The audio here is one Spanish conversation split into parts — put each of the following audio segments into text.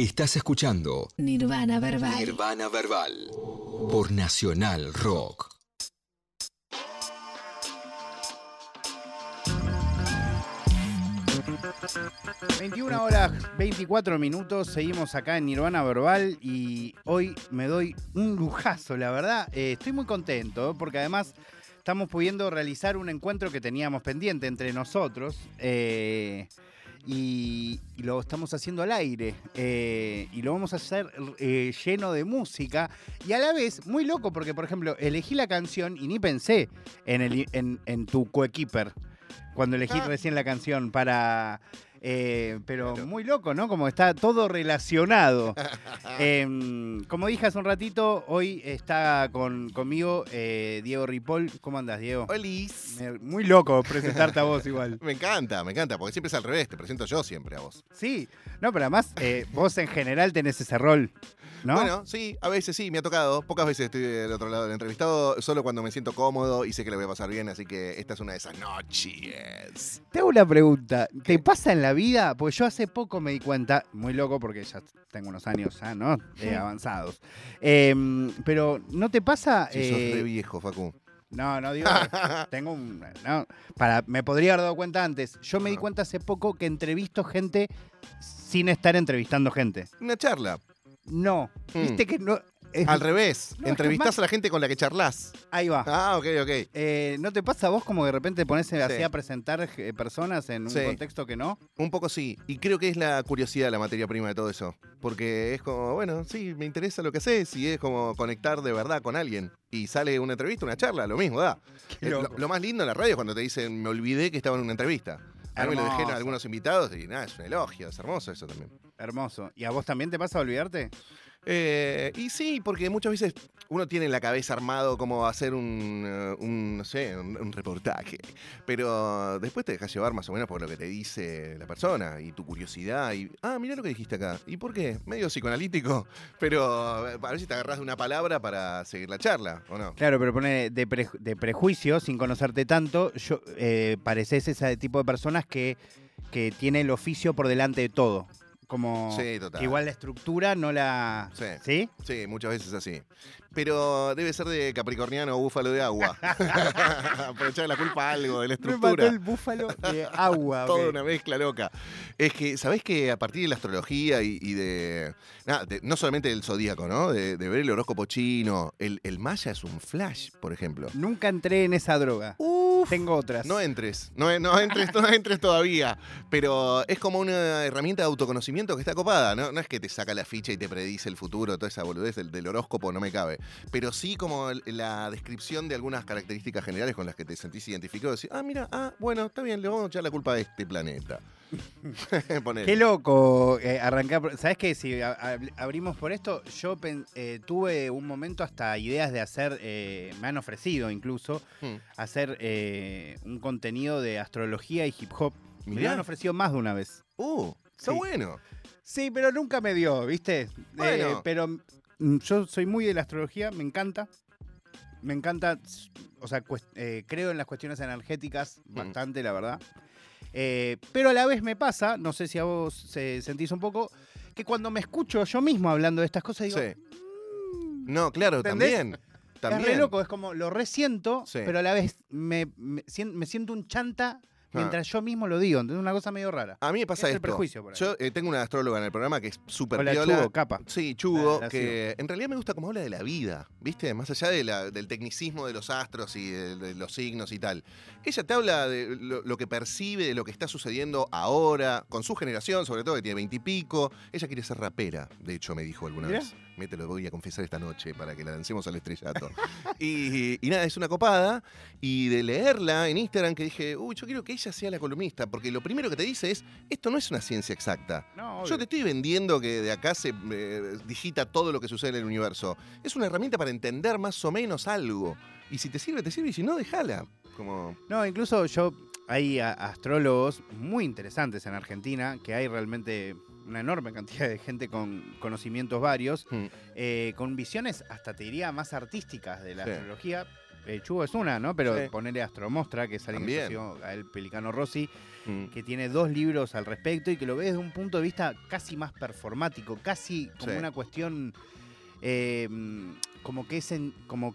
Estás escuchando Nirvana Verbal. Nirvana Verbal por Nacional Rock. ...21 horas 24 minutos, seguimos acá en Nirvana Verbal y hoy me doy un lujazo, la verdad. eh, estoy muy contento porque además estamos pudiendo realizar un encuentro que teníamos pendiente entre nosotros eh, y, y lo estamos haciendo al aire eh, y lo vamos a hacer eh, lleno de música y a la vez muy loco porque, por ejemplo, elegí la canción y ni pensé en, el, en, en tu coequiper cuando elegí Ah. recién la canción para... eh, pero muy loco, ¿no? Como está todo relacionado. Em, como dije hace un ratito, hoy está con, conmigo eh, Diego Ripoll. ¿Cómo andas, Diego? Olis. Muy loco presentarte a vos igual. Me encanta, me encanta, porque siempre es al revés, te presento yo siempre a vos. Sí, no, pero además eh, vos en general tenés ese rol, ¿no? Bueno, sí, a veces sí, me ha tocado. Pocas veces estoy del otro lado del entrevistado, solo cuando me siento cómodo y sé que le voy a pasar bien, así que esta es una de esas noches. Te hago una pregunta. ¿Te pasa en la vida? Porque yo hace poco me di cuenta, muy loco porque ya tengo unos años ya, ¿no? Eh, avanzados. Em, pero ¿no te pasa? Sí, sos eh, viejo, Facu. no, no digo. tengo un. No, para, me podría haber dado cuenta antes. Yo me di No. cuenta hace poco que entrevisto gente sin estar entrevistando gente. Una charla. No. Mm. Viste que no. es- Al revés, No, es que entrevistás a la gente con la que charlas. ahí va. Ah, ok, ok. Eh, ¿No te pasa a vos como de repente te pones así Sí. a presentar eh, personas en un Sí. contexto que no? Un poco sí. Y creo que es la curiosidad la materia prima de todo eso. Porque es como, bueno, sí, me interesa lo que haces y es como conectar de verdad con alguien. Y sale una entrevista, una charla, lo mismo, da. Eh, Lo, más lindo en la radio es cuando te dicen, me olvidé que estaba en una entrevista. A mí me lo dejé en algunos invitados y nada, es un elogio, es hermoso eso también. Hermoso. ¿Y a vos también te pasa a olvidarte? Eh, y sí, porque muchas veces uno tiene en la cabeza armado cómo hacer un, eh, un, no sé, un, un reportaje, pero después te dejas llevar más o menos por lo que te dice la persona y tu curiosidad y, ah, mira lo que dijiste acá. ¿Y por qué? Medio psicoanalítico, pero eh, a ver si te agarras de una palabra para seguir la charla, ¿o no? Claro, pero pone de, pre- de prejuicio, sin conocerte tanto, yo eh, pareces ese tipo de personas que, que tiene el oficio por delante de todo. Como Sí, total. igual la estructura no la. Sí. ¿Sí? Sí, muchas veces así. Pero debe ser de capricorniano o búfalo de agua. Aprovechar la culpa a algo de la Me mató estructura. el búfalo de agua. Toda una mezcla loca. Es que, ¿sabés que a partir de la astrología y, y de, No solamente del zodíaco, ¿no? De, de ver el horóscopo chino. El, el maya es un flash, por ejemplo. Nunca entré en esa droga. Tengo otras. No entres, no, no entres, no entres todavía. Pero es como una herramienta de autoconocimiento que está copada. No, no es que te saca la ficha y te predice el futuro, toda esa boludez del, del horóscopo, no me cabe. Pero sí como la descripción de algunas características generales con las que te sentís identificado. Decir, ah, mira, ah, bueno, está bien, le vamos a echar la culpa a este planeta. Qué loco eh, arrancar. ¿Sabes qué? Si a- abrimos por esto, yo pen- eh, tuve un momento hasta ideas de hacer, eh, me han ofrecido incluso, Hmm. hacer un contenido de astrología y hip hop. Me lo Mirá. han ofrecido más de una vez. Uh, está Sí. bueno. Sí, pero nunca me dio, ¿viste? Bueno. Pero yo soy muy de la astrología, me encanta. Me encanta, o sea, eh, creo en las cuestiones energéticas Mm. bastante, la verdad. Eh, pero a la vez me pasa, no sé si a vos se sentís un poco, que cuando me escucho yo mismo hablando de estas cosas digo, Sí. "Mm, No, claro, ¿Entendés? también. es También. re loco, es como lo resiento, Sí. pero a la vez me, me siento un chanta mientras yo mismo lo digo, entonces es una cosa medio rara. A mí me pasa Es el esto. prejuicio por ahí. Yo eh, tengo una astróloga en el programa que es súper piola. Chugo, capa. Sí, Chugo, Ah, que en realidad me gusta cómo habla de la vida, ¿viste? Más allá de la- del tecnicismo de los astros y de, de los signos y tal. Ella te habla de lo, lo que percibe, de lo que está sucediendo ahora, con su generación, sobre todo que tiene veintipico. Ella quiere ser rapera, de hecho me dijo alguna Mirá. vez. Me te lo voy a confesar esta noche para que la lancemos al estrellato. y, y nada, es una copada. Y de leerla en Instagram que dije, uy, yo quiero que ella sea la columnista, porque lo primero que te dice es, esto no es una ciencia exacta. No, Yo te estoy vendiendo que de acá se eh, digita todo lo que sucede en el universo. Es una herramienta para entender más o menos algo. Y si te sirve, te sirve, y si no, déjala. Como. No, incluso yo, hay astrólogos muy interesantes en Argentina, que hay realmente una enorme cantidad de gente con conocimientos varios, hmm, eh, con visiones hasta te diría más artísticas de la Sí. astrología. eh, Chugo es una, ¿no? Pero Sí. ponerle Astromostra, que es alguien que sigo, a el Pelicano Rossi, Mm. que tiene dos libros al respecto y que lo ve desde un punto de vista casi más performático, casi como Sí. una cuestión eh, mm, como que es en- como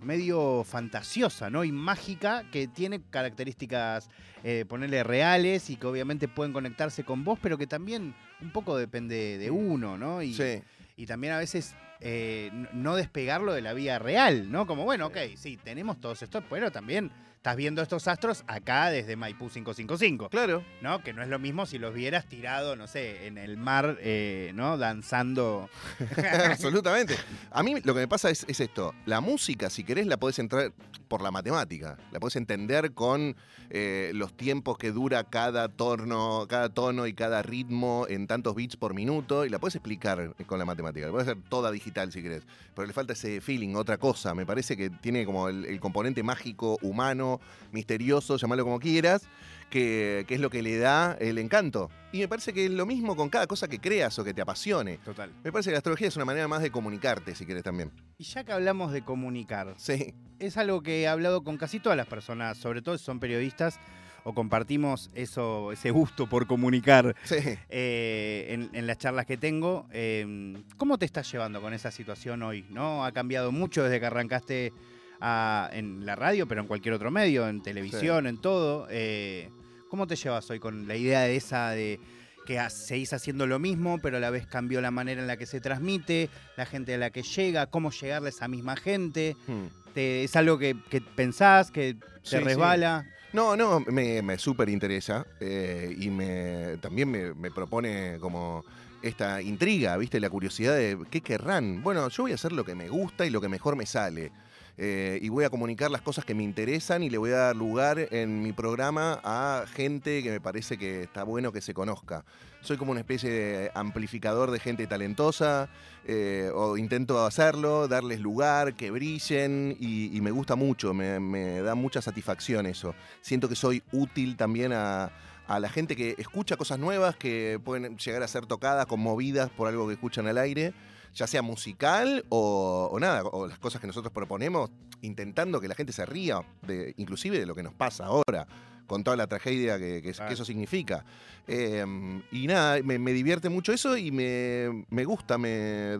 medio fantasiosa, ¿no? Y mágica, que tiene características, eh, ponerle reales y que obviamente pueden conectarse con vos, pero que también un poco depende de uno, ¿no? Y, Sí. y también a veces eh, no despegarlo de la vida real, ¿no? Como, bueno, ok, sí, tenemos todos estos, pero también estás viendo estos astros acá desde Maipú 555, Claro. ¿no? Que no es lo mismo si los vieras tirado, no sé, en el mar, eh, ¿no? Danzando. Absolutamente. A mí lo que me pasa es, es esto. La música, si querés, la podés entrar por la matemática. La podés entender con eh, los tiempos que dura cada tono, cada tono y cada ritmo en tantos bits por minuto. Y la podés explicar con la matemática. La podés hacer toda digital si querés. Pero le falta ese feeling, otra cosa. Me parece que tiene como el, el componente mágico, humano, misterioso, llamarlo como quieras. Que, que es lo que le da el encanto. Y me parece que es lo mismo con cada cosa que creas o que te apasione. Total. Me parece que la astrología es una manera más de comunicarte, si quieres también. Y ya que hablamos de comunicar, Sí, es algo que he hablado con casi todas las personas, sobre todo si son periodistas o compartimos eso, ese gusto por comunicar sí. eh, en, en las charlas que tengo. Eh, ¿Cómo te estás llevando con esa situación hoy? ¿No? Ha cambiado mucho desde que arrancaste a- en la radio, pero en cualquier otro medio, en televisión, en todo. Eh, ¿Cómo te llevas hoy con la idea de esa de que seguís haciendo lo mismo, pero a la vez cambió la manera en la que se transmite, la gente a la que llega, cómo llegarle a esa misma gente? Hmm. Te- ¿Es algo que, que pensás, que te Sí, sí. resbala? No, no, me, me súper interesa eh, y me, también me, me propone como esta intriga, ¿viste? La curiosidad de qué querrán. Bueno, yo voy a hacer lo que me gusta y lo que mejor me sale. Eh, y voy a comunicar las cosas que me interesan y le voy a dar lugar en mi programa a gente que me parece que está bueno que se conozca. Soy como una especie de amplificador de gente talentosa, eh, o intento hacerlo, darles lugar, que brillen, y, me gusta mucho, me, me da mucha satisfacción eso. Siento que soy útil también a, a la gente que escucha cosas nuevas, que pueden llegar a ser tocadas, conmovidas por algo que escuchan al aire, ya sea musical o, o nada, o las cosas que nosotros proponemos, intentando que la gente se ría, de, inclusive de lo que nos pasa ahora con toda la tragedia que, que- eso significa. Eh, y nada, me, me divierte mucho eso y me, me gusta. Me,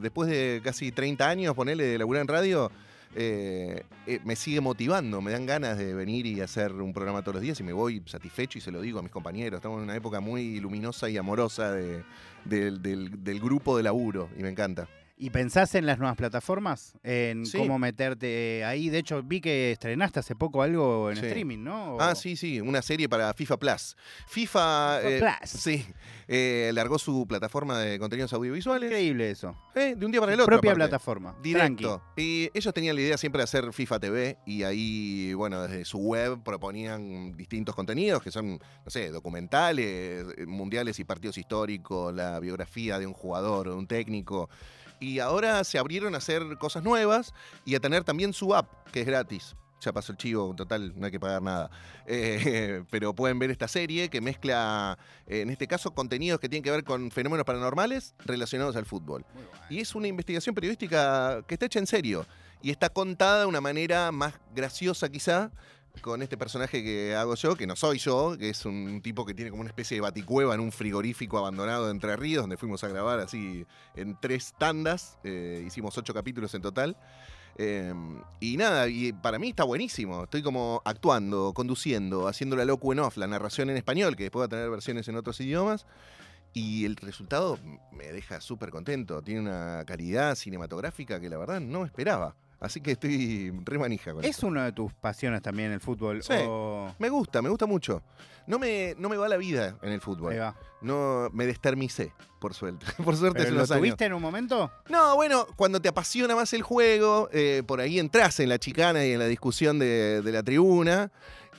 después de casi 30 años, ponerle de laburar en radio, eh, eh, me sigue motivando. Me dan ganas de venir y hacer un programa todos los días y me voy satisfecho y se lo digo a mis compañeros. Estamos en una época muy luminosa y amorosa de- del, del- del grupo de laburo y me encanta. ¿Y pensás en las nuevas plataformas? En Sí. cómo meterte ahí. De hecho, vi que estrenaste hace poco algo en Sí. streaming, ¿no? O- Ah, sí, sí, una serie para FIFA Plus. FIFA, FIFA eh, Plus. sí, eh, largó su plataforma de contenidos audiovisuales Increíble eso. eh, de un día para el otro. Propia aparte. plataforma. Directo. Y ellos tenían la idea siempre de hacer FIFA TV y ahí, bueno, desde su web proponían distintos contenidos que son, no sé, documentales, eh, mundiales y partidos históricos, la biografía de un jugador o de un técnico. Y ahora se abrieron a hacer cosas nuevas y a tener también su app, que es gratis. Ya pasó el chivo, total, no hay que pagar nada. Eh, pero pueden ver esta serie que mezcla, eh, en este caso, contenidos que tienen que ver con fenómenos paranormales relacionados al fútbol. Y es una investigación periodística que está hecha en serio. Y está contada de una manera más graciosa quizá, con este personaje que hago yo, que no soy yo, que es un tipo que tiene como una especie de baticueva en un frigorífico abandonado Entre Ríos, donde fuimos a grabar así en tres tandas. eh, hicimos ocho capítulos en total. Eh, y nada, y para mí está buenísimo. Estoy como actuando, conduciendo, haciendo la locu en off, la narración en español, que después va a tener versiones en otros idiomas. Y el resultado me deja súper contento. Tiene una calidad cinematográfica que la verdad no esperaba. Así que estoy re manija con ¿Es eso. una de tus pasiones también el fútbol? Sí. o- Me gusta, me gusta mucho. No me, no me va la vida en el Ahí fútbol. va. No, me destermicé, por suerte. Por suerte ¿Pero hace lo años. tuviste en un momento? No, bueno, cuando te apasiona más el juego, eh, por ahí entras en la chicana y en la discusión de, de la tribuna.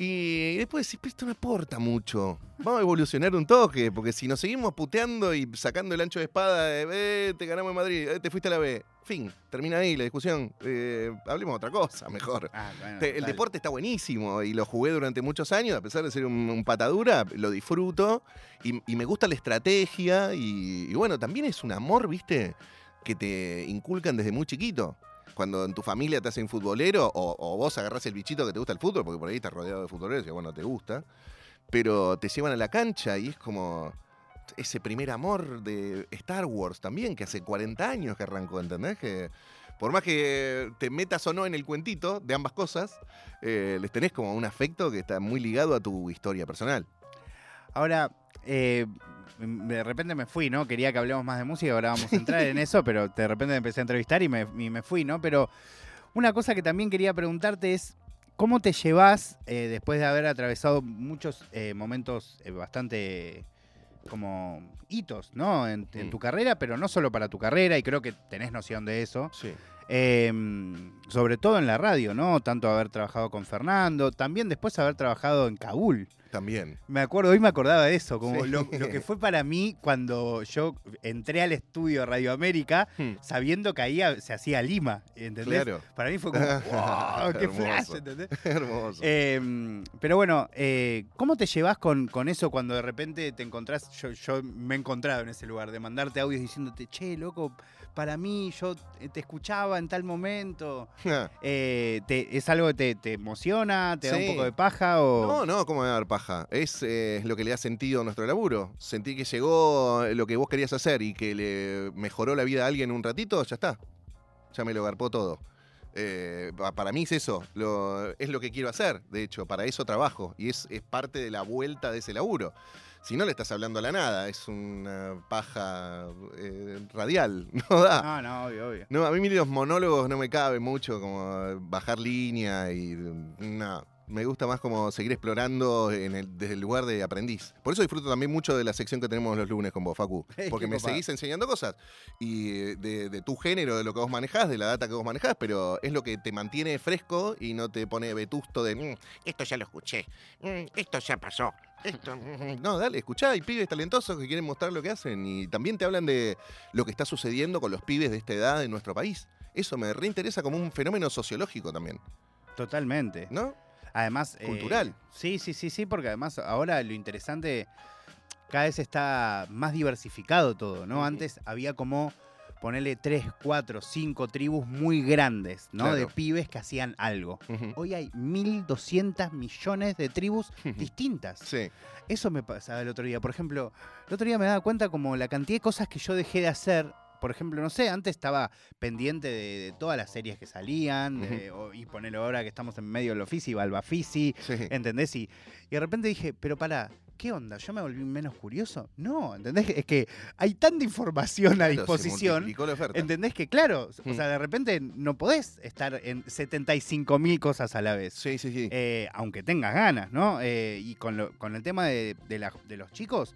Y después decís, "Pero esto no aporta mucho. Vamos a evolucionar un toque, porque si nos seguimos puteando y sacando el ancho de espada de, "Eh, te ganamos en Madrid, eh, te fuiste a la B. Fin, termina ahí la discusión. Eh, hablemos de otra cosa, mejor. Ah, bueno, Te- el deporte está buenísimo y lo jugué durante muchos años, a pesar de ser un, un patadura, lo disfruto y, y me gusta la estrategia y, y bueno, también es un amor, viste, que te inculcan desde muy chiquito. Cuando en tu familia te hacen futbolero o, vos agarrás el bichito que te gusta el fútbol, porque por ahí estás rodeado de futboleros y bueno, te gusta, pero te llevan a la cancha y es como ese primer amor de Star Wars también, que hace 40 años que arrancó, ¿entendés? Que por más que te metas o no en el cuentito de ambas cosas, eh, les tenés como un afecto que está muy ligado a tu historia personal. Ahora, eh, de repente me fui, ¿no? Quería que hablemos más de música, ahora vamos a entrar en eso, pero de repente me empecé a entrevistar y me, y me fui, ¿no? Pero una cosa que también quería preguntarte es, ¿cómo te llevas eh, después de haber atravesado muchos eh, momentos eh, bastante como hitos, ¿no? En, en tu carrera, pero no solo para tu carrera, y creo que tenés noción de eso. Sí. Eh, sobre todo en la radio, ¿no? Tanto haber trabajado con Fernando, también después haber trabajado en Kabul. También. Me acuerdo, hoy me acordaba de eso, como Sí. lo, lo que fue para mí cuando yo entré al estudio Radio América, Hmm. sabiendo que ahí se hacía Lima, ¿entendés? Claro. Para mí fue como, wow, qué flash, ¿entendés? Hermoso. Eh, pero bueno, eh, ¿cómo te llevas con, con eso cuando de repente te encontrás? Yo, yo me he encontrado en ese lugar, de mandarte audios diciéndote, che, loco, para mí yo te escuchaba en tal momento. Eh, te- ¿Es algo que te, te emociona? ¿Te da un poco de paja? O... No, no, ¿cómo me va a dar paja? Es eh, lo que le ha sentido a nuestro laburo. Sentir que llegó lo que vos querías hacer y que le mejoró la vida a alguien un ratito, ya está. Ya me lo garpó todo. Eh, pa- para mí es eso, lo- es lo que quiero hacer, de hecho, para eso trabajo y es, es parte de la vuelta de ese laburo. Si no le estás hablando a la nada, es una paja eh, radial, no da. No, no, obvio, obvio. No, a mí los monólogos no me cabe mucho, como bajar línea y. No. Me gusta más como seguir explorando en el- desde el lugar de aprendiz. Por eso disfruto también mucho de la sección que tenemos los lunes con vos, Facu. Porque me seguís enseñando cosas. Y de, de tu género, de lo que vos manejás, de la data que vos manejás, pero es lo que te mantiene fresco y no te pone vetusto de. "Mm, esto ya lo escuché. Mm, esto ya pasó. Esto. mm". No, dale, escuchá. Hay pibes talentosos que quieren mostrar lo que hacen. Y también te hablan de lo que está sucediendo con los pibes de esta edad en nuestro país. Eso me reinteresa como un fenómeno sociológico también, Totalmente. ¿no? Además. eh, Cultural. sí, sí, sí, sí, porque además ahora lo interesante, cada vez está más diversificado todo, ¿no? Antes había como ponerle tres, cuatro, cinco tribus muy grandes, ¿no? De pibes que hacían algo. Hoy hay 1.200 millones de tribus distintas. Sí. Eso me pasaba el otro día. Por ejemplo, el otro día me daba cuenta como la cantidad de cosas que yo dejé de hacer. Por ejemplo, no sé, antes estaba pendiente de, de todas las series que salían, de- o- y ponerlo ahora que estamos en medio del oficio, y Balbafisi, Sí. ¿entendés? Y, y de repente dije, pero pará, ¿qué onda? ¿Yo me volví menos curioso? No, ¿entendés? Es que hay tanta información a Claro, se disposición. multiplicó la oferta. ¿Entendés que, claro, o Mm. sea, de repente no podés estar en 75 mil cosas a la vez? Sí, sí, sí. eh, aunque tengas ganas, ¿no? Eh, y con, lo- con el tema de, de la- de los chicos,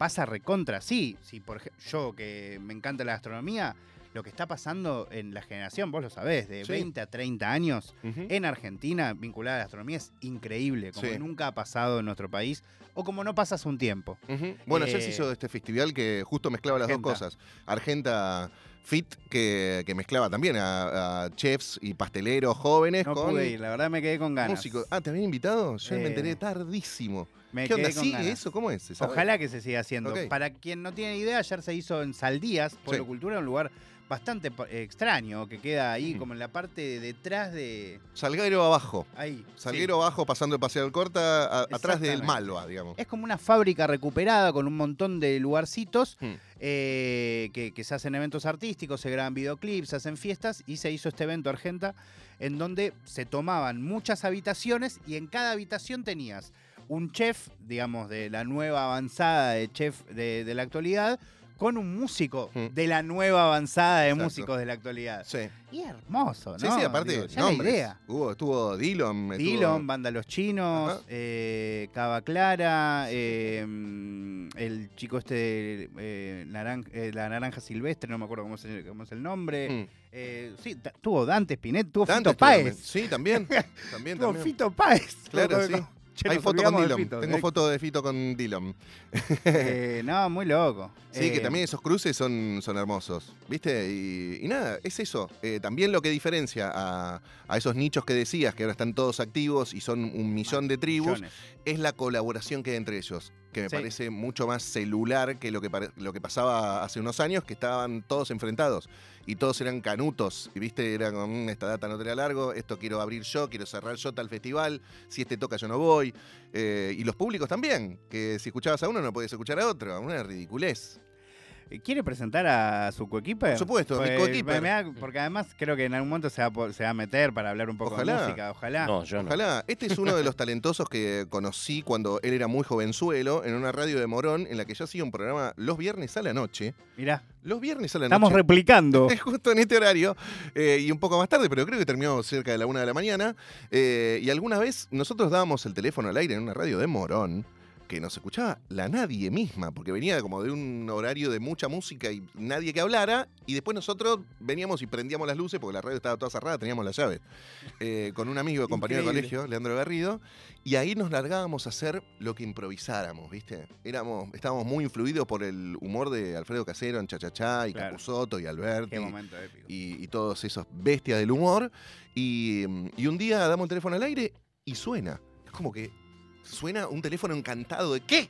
pasa recontra, sí. sí por yo que me encanta la gastronomía, lo que está pasando en la generación, vos lo sabés, de Sí. 20 a 30 años en Argentina vinculada a la gastronomía es increíble, como Sí. nunca ha pasado en nuestro país o como no pasa hace un tiempo. Ujú. Bueno, ayer se Eh, hizo este festival que justo mezclaba las dos cosas. Argenta Fit, que, que mezclaba también a, a chefs y pasteleros jóvenes No con pude ir, la verdad me quedé con ganas. músicos. Ah, ¿te habían invitado? Yo me Eh, enteré tardísimo. Me ¿Qué onda? con ¿Sigue ganas. eso? ¿Cómo es? Ojalá que se siga haciendo. Para quien no tiene idea, ayer se hizo en Saldías, Pueblo Sí. Cultura, un lugar bastante eh, extraño, que queda ahí como en la parte de detrás de... Salguero abajo. Ahí. Salguero abajo, pasando el Paseo del Corta, a- atrás del. Malva, digamos. Es como una fábrica recuperada con un montón de lugarcitos Hmm. Eh, que, se hacen eventos artísticos, se graban videoclips, se hacen fiestas y se hizo este evento Argenta en donde se tomaban muchas habitaciones y en cada habitación tenías un chef, digamos, de la nueva avanzada de chef de la actualidad con un músico Hmm. de la nueva avanzada de Exacto. músicos de la actualidad. Sí. Y hermoso, ¿no? Sí, sí, aparte, Digo, ya la idea. Hubo, estuvo Dillon. estuvo- Dillon, Banda Los Chinos, eh, Cava Clara, eh, mm, el chico este, eh, naran- eh, la naranja silvestre, no me acuerdo cómo es, el- cómo es el nombre. Mm. Eh, sí, tuvo Dante Spinet, tuvo Dante Fito Páez. Sí, también. también, Tuvo también. Fito Páez. Claro, sí. Che, Hay foto con Dillon. Fito. Tengo foto de Fito con Dillon. Eh, no, muy loco. Sí, que Eh, también esos cruces son, son hermosos, ¿viste? Y, y nada, es eso. Eh, también lo que diferencia a, a esos nichos que decías, que ahora están todos activos y son un millón de tribus, millones. es la colaboración que hay entre ellos. Que me Sí. parece mucho más celular que lo que, lo que pasaba hace unos años, que estaban todos enfrentados y todos eran canutos. Y viste, era como, "Mm, esta data no te la largo, esto quiero abrir yo, quiero cerrar yo tal festival, si este toca yo no voy. Eh, y los públicos también, que si escuchabas a uno no podías escuchar a otro, una ridiculez. ¿Quiere presentar a su coequiper? Por supuesto, mi Pues, coequiper. me da- Porque además creo que en algún momento se va, a po- se va a meter para hablar un poco Ojalá. de música, ojalá. No, yo no. Ojalá. Este es uno de los talentosos que conocí cuando él era muy jovenzuelo en una radio de Morón en la que yo hacía un programa los viernes a la noche. Mirá, Los viernes a la estamos noche. replicando. Es justo en este horario eh, y un poco más tarde, pero creo que terminó cerca de la una de la mañana. eh, y alguna vez nosotros dábamos el teléfono al aire en una radio de Morón que nos escuchaba la nadie misma, porque venía como de un horario de mucha música y nadie que hablara, y después nosotros veníamos y prendíamos las luces, porque la radio estaba toda cerrada, teníamos las llaves, eh, con un amigo, compañero de colegio, Leandro Garrido, y ahí nos largábamos a hacer lo que improvisáramos, ¿viste? Éramos, estábamos muy influidos por el humor de Alfredo Casero en Chachachá y Claro. Capusotto y Alberti Qué momento épico. y, y todos esos bestias del humor. Y, y un día damos el teléfono al aire y suena. Es como que suena un teléfono encantado de ¿qué?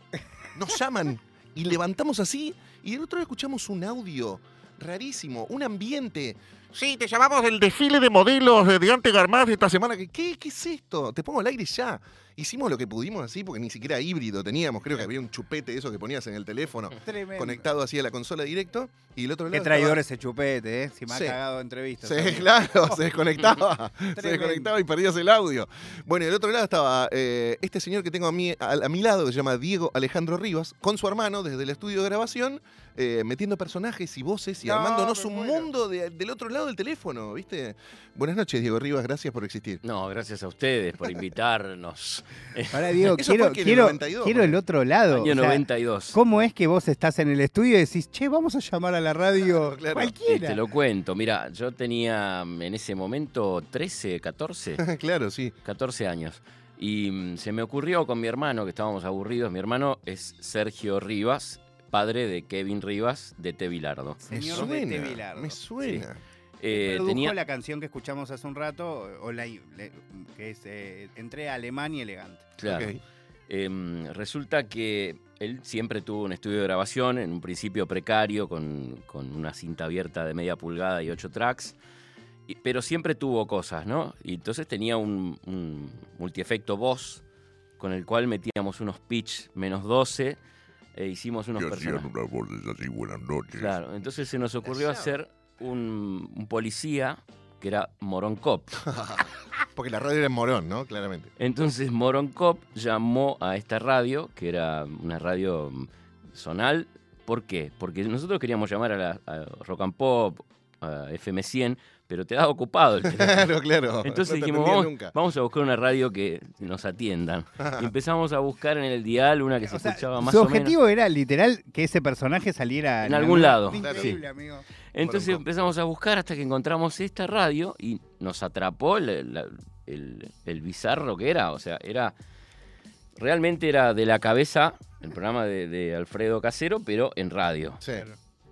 Nos llaman. Y levantamos así y del otro lado escuchamos un audio rarísimo, un ambiente. Sí, te llamamos del desfile de modelos de Diante Garmaz de esta semana. ¿Qué, ¿Qué es esto? Te pongo al aire ya. Hicimos lo que pudimos así porque ni siquiera híbrido teníamos. Creo que había un chupete de eso que ponías en el teléfono Tremendo. conectado así a la consola directo. Y el otro lado Qué estaba- traidor ese chupete, ¿eh? Si me Sí. ha cagado entrevistas. Sí, claro, se desconectaba. se desconectaba y perdías el audio. Bueno, y del otro lado estaba eh, este señor que tengo a, mí, a, a mi lado, que se llama Diego Alejandro Rivas, con su hermano desde el estudio de grabación, eh, metiendo personajes y voces y No, armándonos un muero. mundo de- del otro lado del teléfono, ¿viste? Buenas noches, Diego Rivas, gracias por existir. No, gracias a ustedes por invitarnos. Ahora, Diego, quiero, en el quiero, 92, quiero el ¿no? otro lado. Año o sea, 92. ¿Cómo es que vos estás en el estudio y decís, che, vamos a llamar a la radio Claro, claro. Sí, cualquiera? te lo cuento. Mira, yo tenía mm, en ese momento 13, 14, claro, sí. 14 años. Y mm, se me ocurrió con mi hermano, que estábamos aburridos. Mi hermano es Sergio Rivas, padre de Kevin Rivas de T. Bilardo. Me Señor de suena, T. Bilardo. me suena. Eh, Produjo tenía, la canción que escuchamos hace un rato, o la, le- que es eh, Entre Alemán y Elegante. claro. Em, resulta que él siempre tuvo un estudio de grabación, en un principio precario, con, con una cinta abierta de media pulgada y ocho tracks, y- pero siempre tuvo cosas, ¿no? Y entonces tenía un, un multiefecto voz con el cual metíamos unos pitch menos 12 e hicimos unos personajes. unas voces así, buenas noches. Claro, entonces se nos ocurrió hacer un, un policía que era Moron Cop. Porque la radio era en Morón, ¿no? Claramente. Entonces Moron Cop llamó a esta radio, que era una radio mm, zonal. ¿Por qué? Porque nosotros queríamos llamar a, la, a Rock and Pop, a FM 100, pero te da ocupado el teléfono. Claro, claro. Entonces No dijimos, vamos, nunca. vamos a buscar una radio que nos atiendan. Y empezamos a buscar en el dial una que se O sea, escuchaba más su o menos. objetivo era literal que ese personaje saliera En algún lado. Increíble, amigo. Entonces empezamos a buscar hasta que encontramos esta radio y nos atrapó el, la- el- el bizarro que era. O sea, era. Realmente era de la cabeza el programa de, de Alfredo Casero, pero en radio. Sí.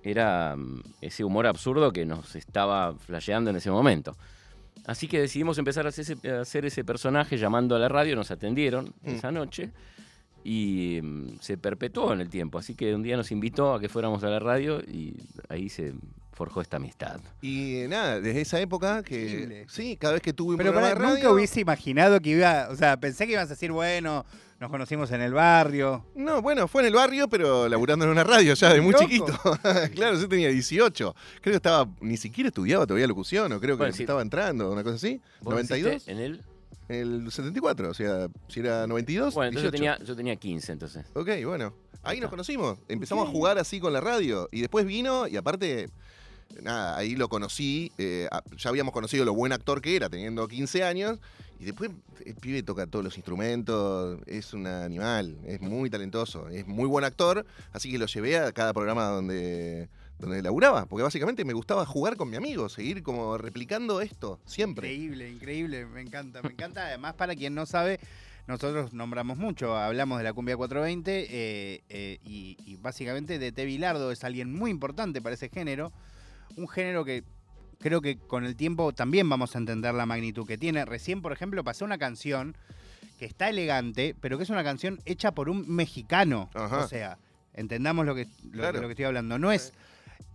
Era mm, ese humor absurdo que nos estaba flasheando en ese momento. Así que decidimos empezar a hacer ese, a hacer ese personaje llamando a la radio, nos atendieron Mm. esa noche y mm, se perpetuó en el tiempo. Así que un día nos invitó a que fuéramos a la radio y ahí se forjó esta amistad. Y nada, desde esa época que. Increíble. Sí, cada vez que tuve un Pero programa pará, de nunca radio- hubiese imaginado que iba, o sea, pensé que ibas a decir, bueno, nos conocimos en el barrio. No, bueno, fue en el barrio, pero laburando en una radio ya de muy Loco. chiquito. claro, yo tenía 18. Creo que estaba, ni siquiera estudiaba todavía locución, o creo que Bueno, sí. estaba entrando, una cosa así. ¿Vos 92, naciste En el... el 74, o sea, si era 92, Bueno, entonces yo 18. tenía, yo tenía 15 entonces. Ok, bueno. Ahí nos conocimos. Empezamos a jugar así con la radio. Y después vino, y aparte, nada, ahí lo conocí. eh, ya habíamos conocido lo buen actor que era, teniendo 15 años. Y después el pibe toca todos los instrumentos, es un animal, es muy talentoso, es muy buen actor. Así que lo llevé a cada programa donde, donde laburaba. Porque básicamente me gustaba jugar con mi amigo, seguir como replicando esto, siempre. Increíble, increíble, me encanta, me encanta. Además, para quien no sabe, nosotros nombramos mucho, hablamos de la cumbia 420 eh, eh, y, y básicamente de T. Bilardo es alguien muy importante para ese género. Un género que creo que con el tiempo también vamos a entender la magnitud que tiene. Recién, por ejemplo, pasé una canción que está elegante, pero que es una canción hecha por un mexicano. Ajá. O sea, entendamos lo que, lo, Claro. lo que estoy hablando. No es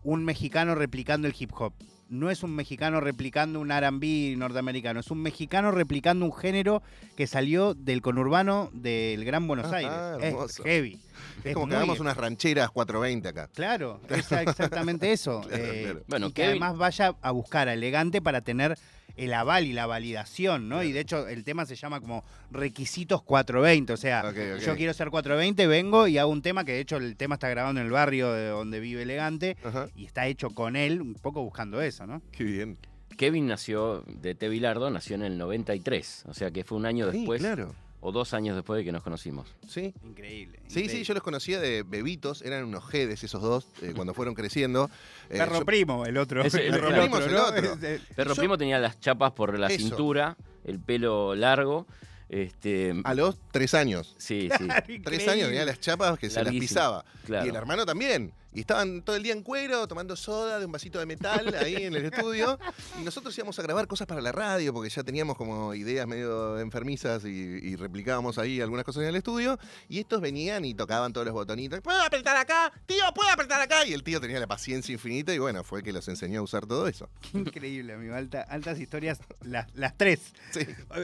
un mexicano replicando el hip hop. No es un mexicano replicando un R&B norteamericano. Es un mexicano replicando un género que salió del conurbano del Gran Buenos Ajá, Aires. Es heavy. Es como que hagamos unas rancheras 420 acá. Claro, es exactamente eso. Claro, Eh, claro. Bueno, y que Kevin- además vaya a buscar a elegante para tener el aval y la validación, ¿no? Y de hecho el tema se llama como requisitos 420, o sea, yo quiero ser 420, vengo y hago un tema que de hecho el tema está grabado en el barrio de donde vive elegante Ajá. y está hecho con él, un poco buscando eso, ¿no? Qué bien. Kevin nació de Tevilardo, nació en el 93, o sea que fue un año Sí, después claro. O dos años después de que nos conocimos. Sí. Increíble. Sí, sí, yo los conocía de bebitos, eran unos jedes esos dos, eh, cuando fueron creciendo. Eh, Perro yo- primo, el otro. El Perro primo el Perro Yo- Primo tenía las chapas por la Eso. cintura, el pelo largo. Este, a los tres años. sí, sí, Tres años tenía las chapas que se las pisaba. claro. Y el hermano también. Y estaban todo el día en cuero, tomando soda de un vasito de metal ahí en el estudio. Y nosotros íbamos a grabar cosas para la radio, porque ya teníamos como ideas medio enfermizas y, y replicábamos ahí algunas cosas en el estudio. Y estos venían y tocaban todos los botonitos. ¿Puedo apretar acá? Tío, ¿puedo apretar acá? Y el tío tenía la paciencia infinita y bueno, fue el que los enseñó a usar todo eso. Qué increíble, amigo. Alta- altas historias, las, las tres. Sí.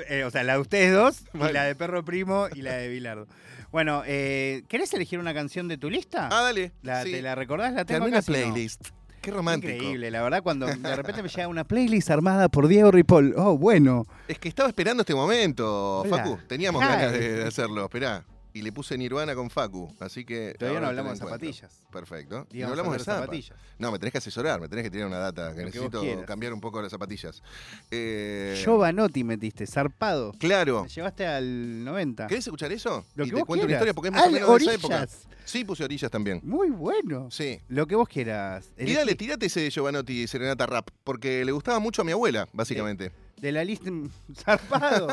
Eh, o sea, la de ustedes dos, y la de Perro Primo y la de Bilardo. Bueno, eh, ¿querés elegir una canción de tu lista? Ah, dale. La- sí. ¿Te la recordás? La Te tengo una no. playlist. Qué romántico. Increíble, la verdad, cuando de repente me llega una playlist armada por Diego Ripoll. Oh, bueno. Es que estaba esperando este momento, Hola. Facu. Teníamos ganas de de hacerlo, esperá. Y le puse Nirvana con Facu, así que... Todavía no hablamos de zapatillas. Perfecto. Y no hablamos de zapatillas. No, me tenés que asesorar, me tenés que tirar una data, que Lo necesito cambiar un poco las zapatillas. Eh, Giovanotti metiste, zarpado. Claro. Me llevaste al 90. ¿Querés escuchar eso? Lo y que te cuento una historia porque es más o menos de esa época. Sí, puse orillas también. Muy bueno. Sí. Lo que vos quieras. Y Elegí tirate ese Giovanotti Serenata Rap, porque le gustaba mucho a mi abuela, básicamente. De la lista. Zarpado.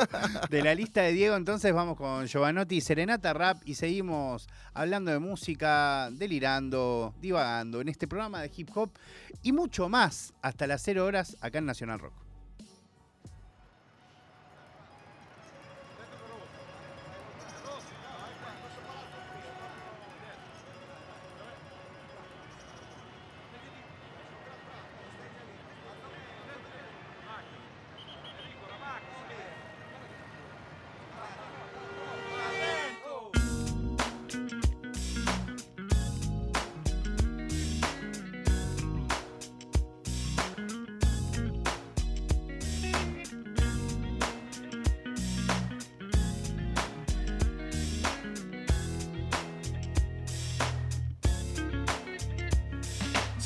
De la lista de Diego, entonces vamos con Giovanotti, Serenata Rap y seguimos hablando de música, delirando, divagando en este programa de hip hop y mucho más hasta las 0 horas acá en Nacional Rock.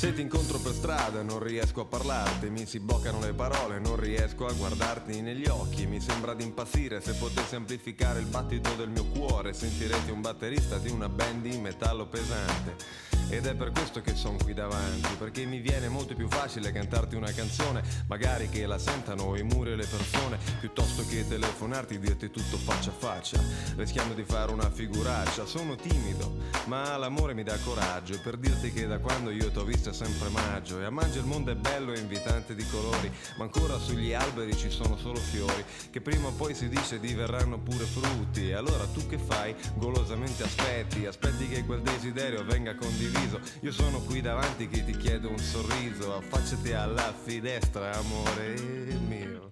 Se ti incontro per strada non riesco a parlarti, mi si bloccano le parole, non riesco a guardarti negli occhi, mi sembra di impazzire, se potessi amplificare il battito del mio cuore, sentirete un batterista di una band di metallo pesante. Ed è per questo che sono qui davanti, perché mi viene molto più facile cantarti una canzone, magari che la sentano i muri e le persone, piuttosto che telefonarti e dirti tutto faccia a faccia, rischiando di fare una figuraccia. Sono timido, ma l'amore mi dà coraggio, per dirti che da quando io t'ho vista è sempre maggio, e a maggio il mondo è bello e invitante di colori, ma ancora sugli alberi ci sono solo fiori, che prima o poi si dice diverranno pure frutti, e allora tu che fai? Golosamente aspetti, aspetti che quel desiderio venga condiviso. Io sono qui davanti che ti chiedo un sorriso, affacciati alla finestra, amore mio.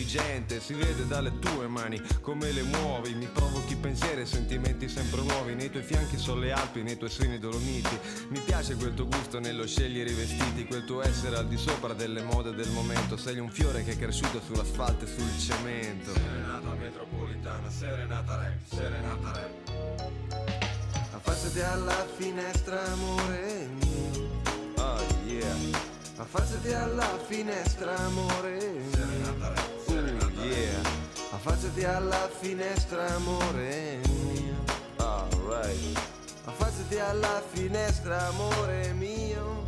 Si vede dalle tue mani come le muovi Mi provochi pensieri e sentimenti sempre nuovi Nei tuoi fianchi sono le Alpi, nei tuoi seni Dolomiti Mi piace quel tuo gusto nello scegliere i vestiti Quel tuo essere al di sopra delle mode del momento Sei un fiore che è cresciuto sull'asfalto e sul cemento. Serenata metropolitana, serenata rap, serenata rap Affacciati alla finestra amore mio. Oh yeah. Affacciati alla finestra amore Serenata rap, yeah Affacciati alla finestra, amore mio. Alright. Affacciati alla finestra, amore mio.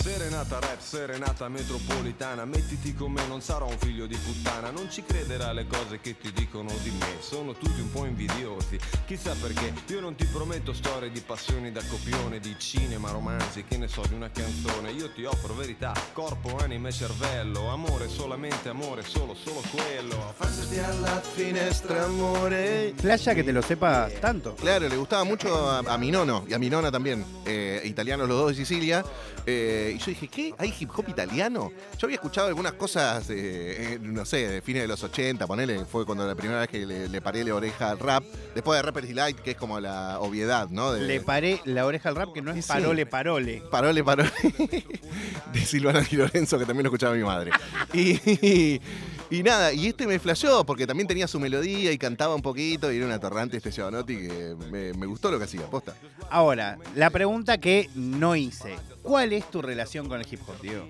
Serenata rap, serenata metropolitana. Mettiti con me, non sarò un figlio di puttana. Non ci crederà alle cose che ti dicono di me. Sono tutti un po' invidiosi Chissà perché. Io non ti prometto storie di passioni da copione Di cinema, romanzi, che ne so, di una canzone. Io ti offro verità, corpo, anima e cervello. Amore, solamente amore, solo, solo quello. Affacciati alla finestra, amore. Flasha que te lo sepas tanto. Claro, le gustaba mucho a, a mi nono y a mi nona también, eh, italianos los dos de Sicilia. eh, y yo dije, ¿qué? ¿Hay hip hop italiano? Yo había escuchado algunas cosas, eh, eh, no sé, de fines de los 80, ponele, fue cuando la primera vez que le, le paré la oreja al rap. Después de Rapper's Delight, que es como la obviedad, ¿no? De, Le paré la oreja al rap, que no es sí. parole, parole. Parole, parole. De Silvana Di Lorenzo, que también lo escuchaba mi madre. Y, y nada, y este me flasheó, porque también tenía su melodía y cantaba un poquito, y era un atorrante este Giovanotti que me, me gustó lo que hacía, posta. Ahora, la pregunta que no hice. ¿Cuál es tu relación con el hip hop, Diego?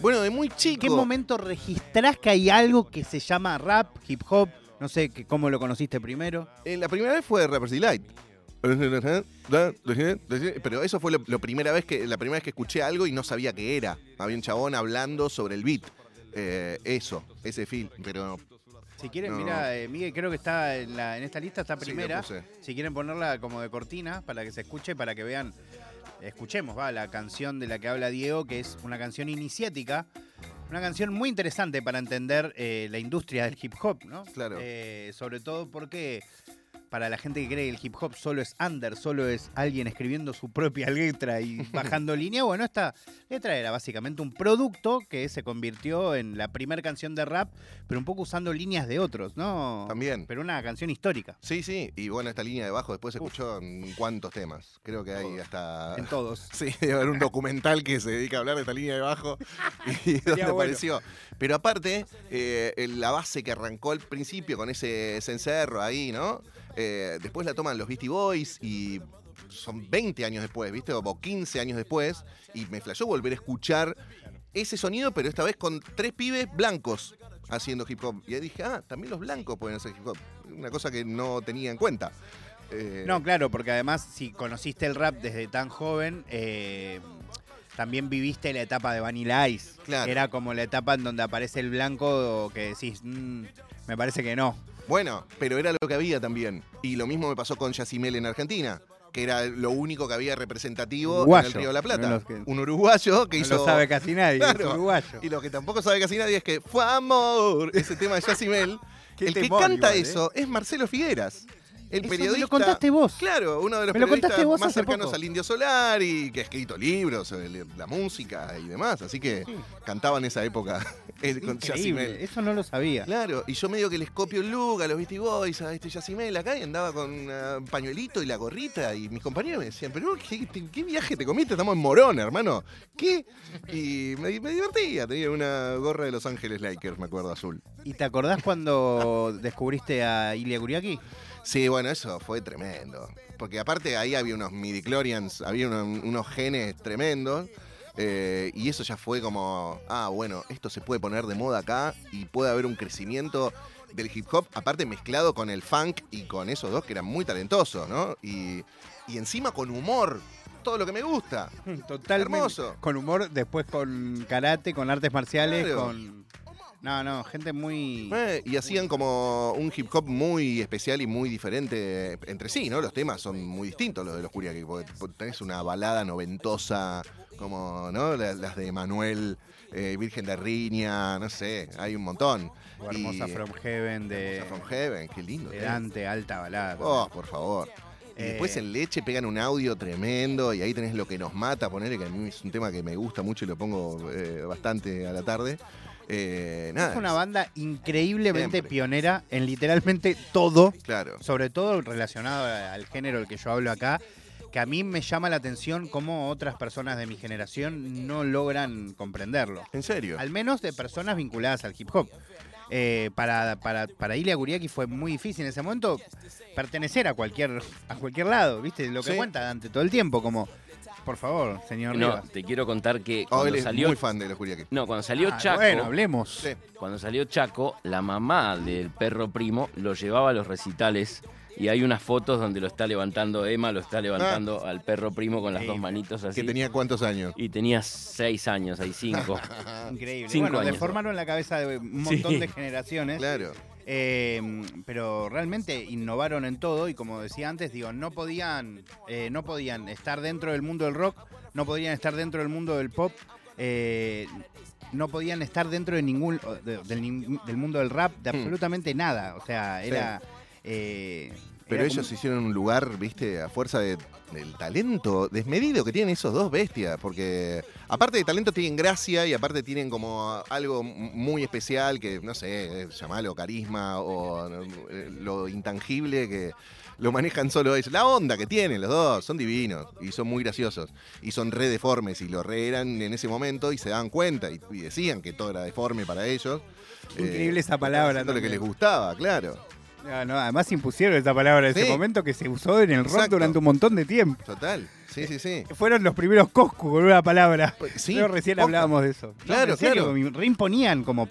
Bueno, de muy ¿En chico. qué momento registrás que hay algo que se llama rap, hip hop? No sé que- cómo lo conociste primero. Eh, la primera vez fue Rapper's Delight. Pero eso fue lo, lo primera vez que, la primera vez que escuché algo y no sabía qué era. Había un chabón hablando sobre el beat. Eh, eso, ese film. Pero Si quieren, No. mira, eh, Miguel, creo que está en, la- en esta lista, está primera. si quieren ponerla como de cortina para que se escuche, para que vean, escuchemos, va, la canción de la que habla Diego, que es una canción iniciática. Una canción muy interesante para entender eh, la industria del hip hop, ¿no? Claro. Eh, sobre todo porque para la gente que cree que el hip hop solo es under, solo es alguien escribiendo su propia letra y bajando línea, bueno, esta letra era básicamente un producto que se convirtió en la primera canción de rap, pero un poco usando líneas de otros, ¿no? También. Pero una canción histórica, sí, sí. Y bueno, esta línea de abajo después se escuchó en cuántos temas. Creo que hay hasta. en todos. Sí, debe haber un documental que se dedica a hablar de esta línea de abajo y dónde bueno. apareció. Pero aparte, eh, la base que arrancó al principio con ese cencerro ahí, ¿no? Eh, después la toman los Beastie Boys y son 20 años después, ¿viste? O 15 años después. Y me flashó volver a escuchar ese sonido, pero esta vez con tres pibes blancos haciendo hip hop. Y ahí dije, ah, también los blancos pueden hacer hip hop. Una cosa que no tenía en cuenta. Eh, No, claro, porque además si conociste el rap desde tan joven, eh, también viviste la etapa de Vanilla Ice. Claro. Era como la etapa en donde aparece el blanco que decís, "Mm, me parece que no. Bueno, pero era lo que había también. Y lo mismo me pasó con Yacimel en Argentina, que era lo único que había representativo Uruguayo, en el Río de la Plata. no que- Un uruguayo que No hizo. lo sabe casi nadie, Claro. es uruguayo. Y lo que tampoco sabe casi nadie es que fue amor. Ese tema de Yacimel. El que canta igual, ¿eh? eso es Marcelo Figueras. El Eso me lo periodista. contaste vos. Claro, uno de los lo periodistas más cercanos poco. al Indio Solar y que ha escrito libros sobre la música y demás. Así que cantaba en esa época con Yacimel. Eso no lo sabía. Claro, y yo medio que les copio el look a los Beastie Boys, a este Yacimel acá, y andaba con un pañuelito y la gorrita, y mis compañeros me decían, pero ¿qué, qué- viaje te comiste? Estamos en Morón, hermano. ¿Qué? Y me, me divertía, tenía una gorra de Los Ángeles Lakers, me acuerdo, azul. ¿Y te acordás cuando descubriste a Ilia Kuriaki? Sí, bueno, eso fue tremendo. Porque aparte ahí había unos midichlorians, había uno- unos genes tremendos. eh, y eso ya fue como, ah, bueno, esto se puede poner de moda acá y puede haber un crecimiento del hip hop, aparte mezclado con el funk y con esos dos que eran muy talentosos, ¿no? Y, y encima con humor, todo lo que me gusta. Totalmente. Hermoso. Con humor, después con karate, con artes marciales, Claro. con... No, no, gente muy... Eh, y hacían como un hip hop muy especial y muy diferente entre sí, ¿no? Los temas son muy distintos los de los Kuriaki, porque tenés una balada noventosa, como, ¿no? Las, las de Manuel, eh, Virgen de Riña, no sé, hay un montón. O Hermosa Y- From Heaven de, Hermosa From Heaven, qué lindo. de. Dante, alta balada. Oh, por favor. Y Eh, después en leche pegan un audio tremendo y ahí tenés lo que nos mata, ponerle que a mí es un tema que me gusta mucho y lo pongo eh, bastante a la tarde. Eh, nada. es una banda increíblemente Siempre. pionera en literalmente todo, Claro. sobre todo relacionado al género del que yo hablo acá, que a mí me llama la atención cómo otras personas de mi generación no logran comprenderlo. En serio. Al menos de personas vinculadas al hip hop. Eh, para, para, para Ilia Kuriaki fue muy difícil en ese momento pertenecer a cualquier, a cualquier lado, ¿viste? Lo que Sí. cuenta Dante todo el tiempo, como Por favor, señor No, Rivas. te quiero contar que Oh, cuando él es salió. muy fan de los Curiaki. No, cuando salió Ah, Chaco. Bueno, hablemos. Sí. Cuando salió Chaco, la mamá del perro primo lo llevaba a los recitales y hay unas fotos donde lo está levantando Emma, lo está levantando al perro primo con las Sí. dos manitos así. Que tenía cuántos años. Y tenía seis años, ahí cinco. Increíble. Cinco bueno, años. deformaron la cabeza de un montón Sí. de generaciones. Claro. Eh, pero realmente innovaron en todo y como decía antes, digo, no podían, eh, no podían estar dentro del mundo del rock, no podían estar dentro del mundo del pop, eh, no podían estar dentro de ningún de- del, mundo del rap, de Hmm. absolutamente nada. O sea, era. eh, Pero era ellos como- hicieron un lugar, viste, a fuerza de- del talento desmedido que tienen esos dos bestias. Porque aparte de talento tienen gracia y aparte tienen como algo muy especial que, no sé, eh, llamarlo carisma o eh, lo intangible que lo manejan solo ellos. La onda que tienen los dos, son divinos y son muy graciosos. Y son re deformes y lo re eran en ese momento y se daban cuenta y, y decían que todo era deforme para ellos. Eh, Increíble esa palabra haciendo Lo que les gustaba, claro. No, no, además impusieron esa palabra en ese momento que se usó en el rock Exacto. durante un montón de tiempo. Total. Sí, sí, sí. Fueron los primeros Coscu con una palabra. Pues, Sí, Pero recién hablábamos de eso. No, Claro, en serio, claro. reimponían como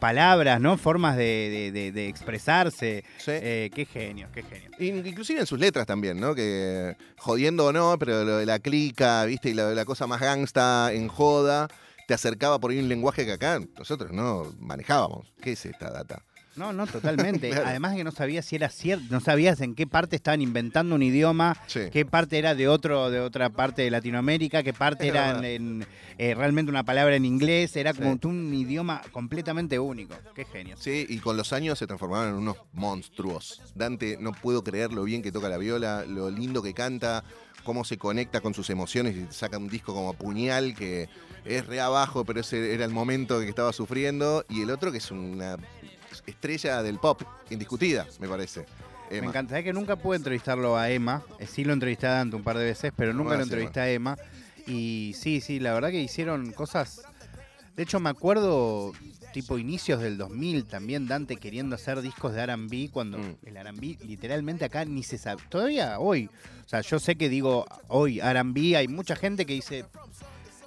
palabras, ¿no? Formas de, de- de- de expresarse. Sí. Eh, qué genio, qué genio. In- Inclusive en sus letras también, ¿no? Que jodiendo o no, pero lo de la clica, ¿viste? Y la, la cosa más gangsta en joda, te acercaba por ahí un lenguaje que acá nosotros no manejábamos. ¿Qué es esta data? No, no, totalmente. Claro. Además que no sabías si era cierto, no sabías en qué parte estaban inventando un idioma, Sí. qué parte era de otro, de otra parte de Latinoamérica, qué parte Es era en, en, eh, realmente una palabra en inglés, era como Sí. un idioma completamente único. Qué genio. Sí, y con los años se transformaron en unos monstruos. Dante, no puedo creer lo bien que toca la viola, lo lindo que canta, cómo se conecta con sus emociones y saca un disco como puñal que es re abajo, pero ese era el momento que estaba sufriendo. Y el otro que es una estrella del pop, indiscutida, me parece. Me encanta. ¿Sabés que nunca pude entrevistarlo a Emma? Eh, Sí lo entrevisté a Dante un par de veces, pero nunca Ah, lo entrevisté a Emma. Y sí, sí, la verdad que hicieron cosas... De hecho, me acuerdo, tipo inicios del 2000, también Dante queriendo hacer discos de R&B, cuando Mm. el R&B literalmente acá ni se sabe. Todavía hoy. O sea, yo sé que digo hoy R&B, hay mucha gente que dice...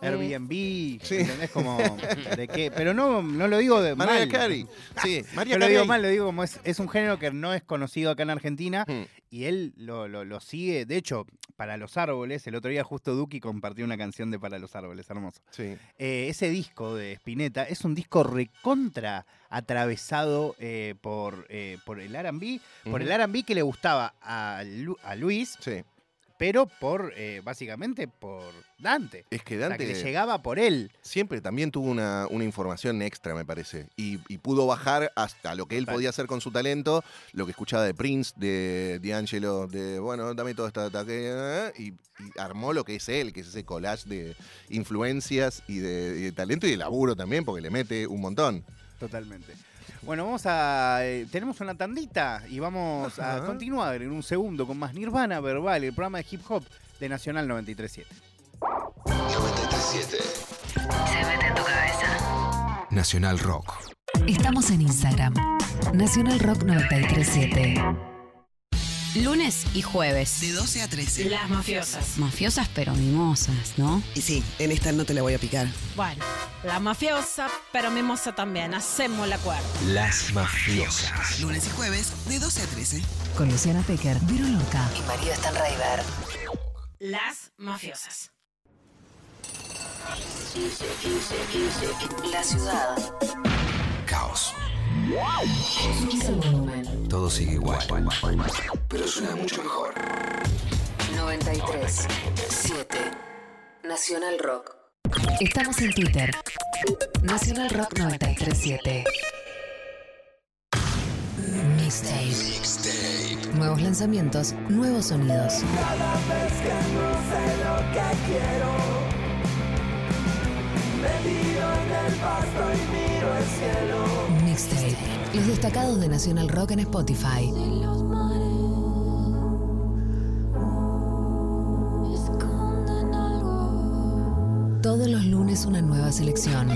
Airbnb, Sí. ¿entendés? Como, ¿de qué? Pero no, no lo digo de Mariah mal. Carey. Sí, Mariah Yo lo digo mal, lo digo como es, es un género que no es conocido acá en Argentina Hmm. y él lo, lo- lo sigue. De hecho, para los árboles, el otro día justo Duki compartió una canción de Para los árboles, hermoso. Sí. Eh, ese disco de Spinetta es un disco recontra atravesado eh, por, eh, por el R&B, por Ujú. el R&B que le gustaba a, Lu- a Luis, Sí. Pero por, eh, básicamente, por Dante. Es que O sea, Dante que le llegaba por él. siempre también tuvo una, una información extra, me parece. Y, y pudo bajar hasta lo que él podía hacer con su talento, lo que escuchaba de Prince, de D'Angelo, de, bueno, dame todo esta ataque. Y, y armó lo que es él, que es ese collage de influencias y de, y de talento y de laburo también, porque le mete un montón. Totalmente. Bueno, vamos a. eh, tenemos una tandita y vamos a continuar en un segundo con más Nirvana Verbal, el programa de hip hop de Nacional 937. 937 Se mete en tu cabeza. Nacional Rock. Estamos en Instagram. Nacional Rock 937. Lunes y jueves. De 12 a 13. Las mafiosas. Mafiosas pero mimosas, ¿no? Y sí, en esta no te la voy a picar. Bueno, la mafiosa, pero mimosa también. Hacemos la acuerdo. Las mafiosas. Lunes y jueves, de 12 a 13. Con Luciana Pecker, Vero Lorca y María Stanraiver. Las mafiosas. La ciudad. Caos. El. Todo sigue igual. Pero suena mucho mejor. 93 7 Nacional Rock. Estamos en Twitter. Nacional Rock 937. Mixtape. Nuevos lanzamientos, nuevos sonidos. Mixtape. Los destacados de Nacional Rock en Spotify. Todos los lunes una nueva selección.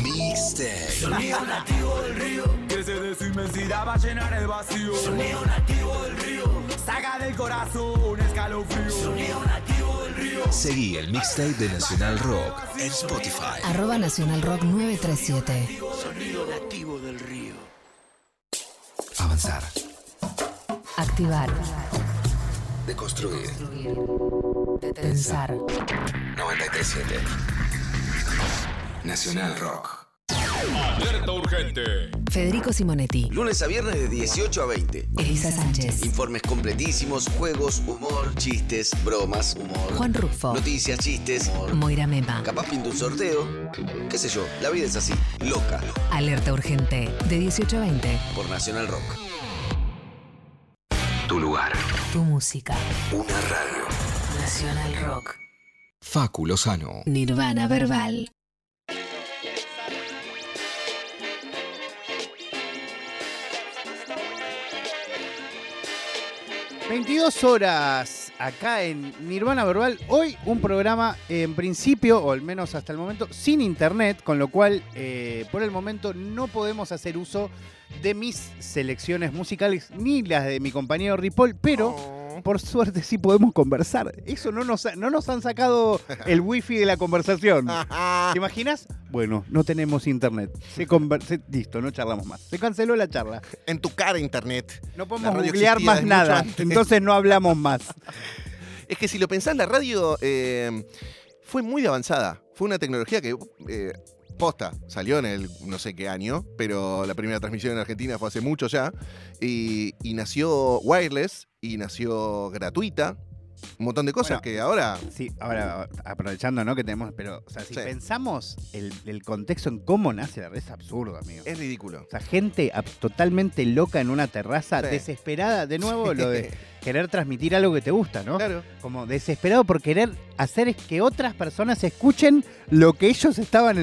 Sonido nativo del río, crece de su inmensidad va a llenar el vacío. Sonido nativo del río, saca del corazón un escalofrío. Sonido nativo del río, Seguí el mixtape de Nacional Rock en Spotify. Arroba Nacional Rock 937. Sonido nativo del río. Avanzar. Activar. Deconstruir. Pensar. 937. Nacional Rock. Alerta urgente. Federico Simonetti. Lunes a viernes de 18 a 20. Elisa Sánchez. Informes completísimos, juegos, humor, chistes, bromas, humor. Juan Rufo. Noticias, chistes, humor. Moira Mema. Capaz pinta un sorteo. Qué sé yo, la vida es así, loca. Alerta urgente. De 18 a 20. Por Nacional Rock. Tu lugar. Tu música. Una radio. Nacional Rock. Facu Lozano. Nirvana Verbal. 22 horas acá en Nirvana Verbal. Hoy un programa en principio, o al menos hasta el momento, sin internet, con lo cual eh, por el momento no podemos hacer uso de mis selecciones musicales ni las de mi compañero Ripoll, pero por suerte sí podemos conversar. Eso no nos, ha- no nos han sacado el wifi de la conversación. ¿Te imaginas? Bueno, no tenemos internet. Se listo, no charlamos más. Se canceló la charla. En tu cara, internet. No podemos googlear más nada. Entonces no hablamos más. Es que si lo pensás, la radio eh, fue muy avanzada. Fue una tecnología que, eh, posta, salió en el no sé qué año, pero la primera transmisión en Argentina fue hace mucho ya. Y, y nació wireless y nació gratuita. Un montón de cosas Bueno, que ahora. Sí, ahora aprovechando, ¿no? Que tenemos, pero, o sea, si Sí. pensamos el, el contexto en cómo nace la red, es absurdo, amigo. Es ridículo. O sea, gente totalmente loca en una terraza, Sí. desesperada, de nuevo, Sí. lo de querer transmitir algo que te gusta, ¿no? Claro. Como desesperado por querer hacer que otras personas escuchen lo que ellos estaban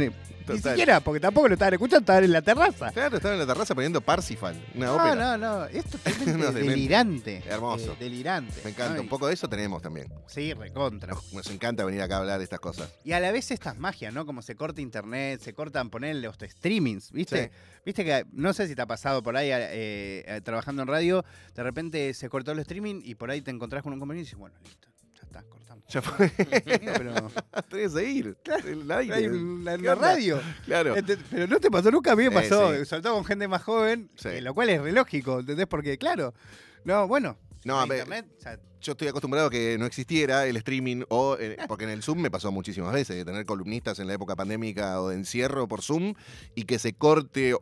Ni siquiera, porque tampoco lo estaban escuchando, estaban en la terraza. Claro, estaba en la terraza poniendo Parsifal, una No, ópera. no, no, esto es No, delirante. Hermoso. eh, delirante. Me encanta. Un poco de eso tenemos también. Sí, recontra. Nos, nos encanta venir acá a hablar de estas cosas. Y a la vez estas magias, ¿no? Como se corta internet, se cortan poner los streamings, ¿viste? Sí. Viste que no sé si te ha pasado por ahí eh, eh, trabajando en radio, de repente se cortó el streaming y por ahí te encontrás con un compañero y dices, bueno, listo, ya fue. Pero Tenés que seguir. El aire. hay una, ¿Qué una onda? radio. Claro. Ente- Pero no te pasó nunca, a mí me Eh, pasó, sí. sobre todo con gente más joven, Sí. eh, lo cual es re lógico, ¿entendés? Porque, claro, no, bueno, No, a ver, internet, o sea, yo estoy acostumbrado a que no existiera el streaming o eh, porque en el Zoom me pasó muchísimas veces de tener columnistas en la época pandémica o de encierro por Zoom y que se corte o,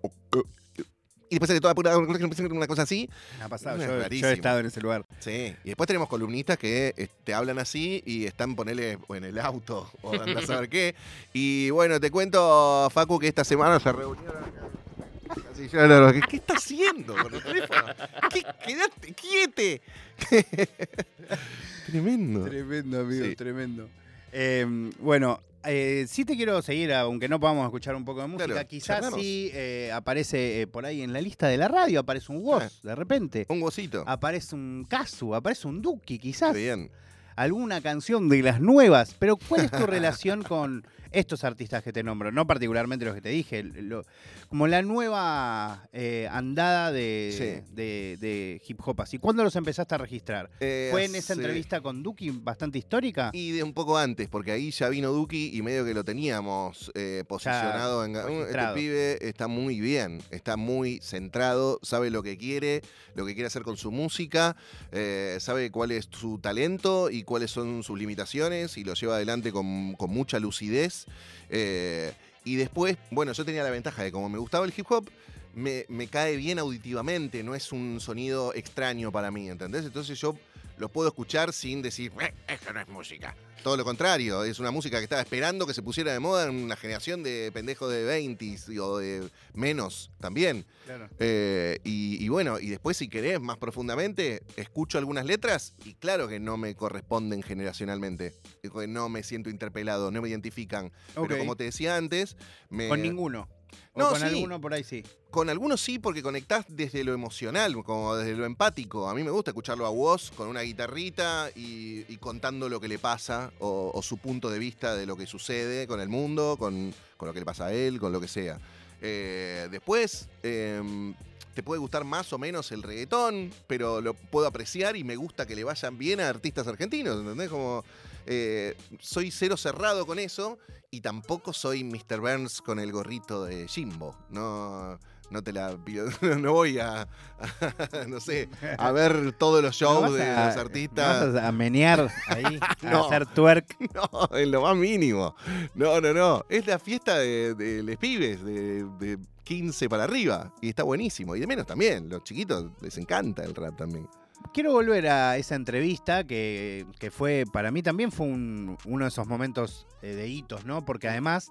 y después sale toda pura una cosa así. ha pasado, Es yo, he estado en ese lugar. Sí. Y después tenemos columnistas que eh, te hablan así y están ponele o en el auto o andás a saber qué. Y bueno, te cuento, Facu, que esta semana se reunieron. Así yo, no, no, ¿qué, qué está haciendo con el teléfono? ¿Qué, quédate, quiete. Tremendo. Tremendo, amigo, Sí. tremendo. Eh, bueno, eh, sí te quiero seguir, aunque no podamos escuchar un poco de música. Claro, Quizás sí eh, aparece eh, por ahí en la lista de la radio, aparece un Woz, de repente. Un gocito. Aparece un Casu, aparece un Duki, quizás. Qué bien. Alguna canción de las nuevas. Pero ¿cuál es tu relación con estos artistas que te nombro? No particularmente los que te dije. lo- como la nueva eh, andada de, de- de hip hop. Así. ¿Cuándo los empezaste a registrar? Eh, ¿Fue en esa entrevista con Duki bastante histórica? Y de un poco antes, porque ahí ya vino Duki y medio que lo teníamos eh, posicionado en. Este pibe está muy bien, está muy centrado, sabe lo que quiere, lo que quiere hacer con su música, eh, sabe cuál es su talento y cuáles son sus limitaciones y lo lleva adelante con, con mucha lucidez. Eh, y después, bueno, yo tenía la ventaja de como me gustaba el hip hop, me, me cae bien auditivamente, no es un sonido extraño para mí, ¿entendés? Entonces yo lo puedo escuchar sin decir, "Eh, esto no es música. Todo lo contrario, es una música que estaba esperando que se pusiera de moda en una generación de pendejos de 20 o de menos también. Claro. Eh, y, y bueno, y después si querés más profundamente, escucho algunas letras y claro que no me corresponden generacionalmente. No me siento interpelado, no me identifican. Pero como te decía antes, me... Con ninguno. O No, con sí. alguno por ahí sí. Con algunos sí, porque conectás desde lo emocional, como desde lo empático. A mí me gusta escucharlo a vos con una guitarrita y, y contando lo que le pasa o, o su punto de vista de lo que sucede con el mundo, con, con lo que le pasa a él, con lo que sea. Eh, después, em, te puede gustar más o menos el reggaetón, pero lo puedo apreciar y me gusta que le vayan bien a artistas argentinos, ¿entendés? Como eh, soy cero cerrado con eso y tampoco soy Mr. Burns con el gorrito de Jimbo. No, no te la no voy a, a- no sé, a ver todos los ¿No shows de a- los no artistas. vas a menear ahí, a No. hacer twerk. No, en lo más mínimo. No, no, no. Es la fiesta de, de los pibes, de, de 15 para arriba. Y está buenísimo. Y de menos también. Los chiquitos les encanta el rap también. Quiero volver a esa entrevista que, que fue, para mí también fue un- uno de esos momentos eh, de hitos, ¿no? Porque además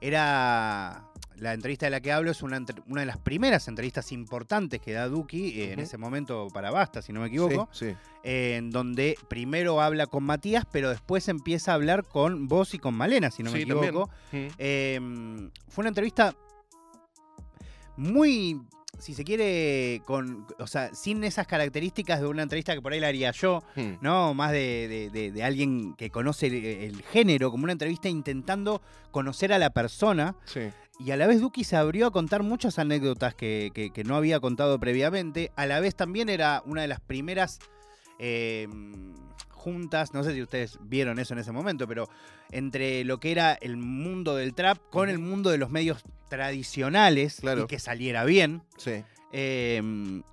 era, la entrevista de la que hablo es una, una de las primeras entrevistas importantes que da Duki eh, en ese momento para Basta, si no me equivoco, Sí, sí. eh, en donde primero habla con Matías, pero después empieza a hablar con vos y con Malena, si no me Sí, equivoco. Eh, fue una entrevista muy, si se quiere, con, o sea, sin esas características de una entrevista que por ahí la haría yo, Mm. ¿no? Más de, de- de- de alguien que conoce el, el género, como una entrevista intentando conocer a la persona. Sí. Y a la vez Duki se abrió a contar muchas anécdotas que, que- que no había contado previamente. A la vez también era una de las primeras eh, juntas, no sé si ustedes vieron eso en ese momento, pero entre lo que era el mundo del trap con el mundo de los medios tradicionales Claro. y que saliera bien. Sí. Eh,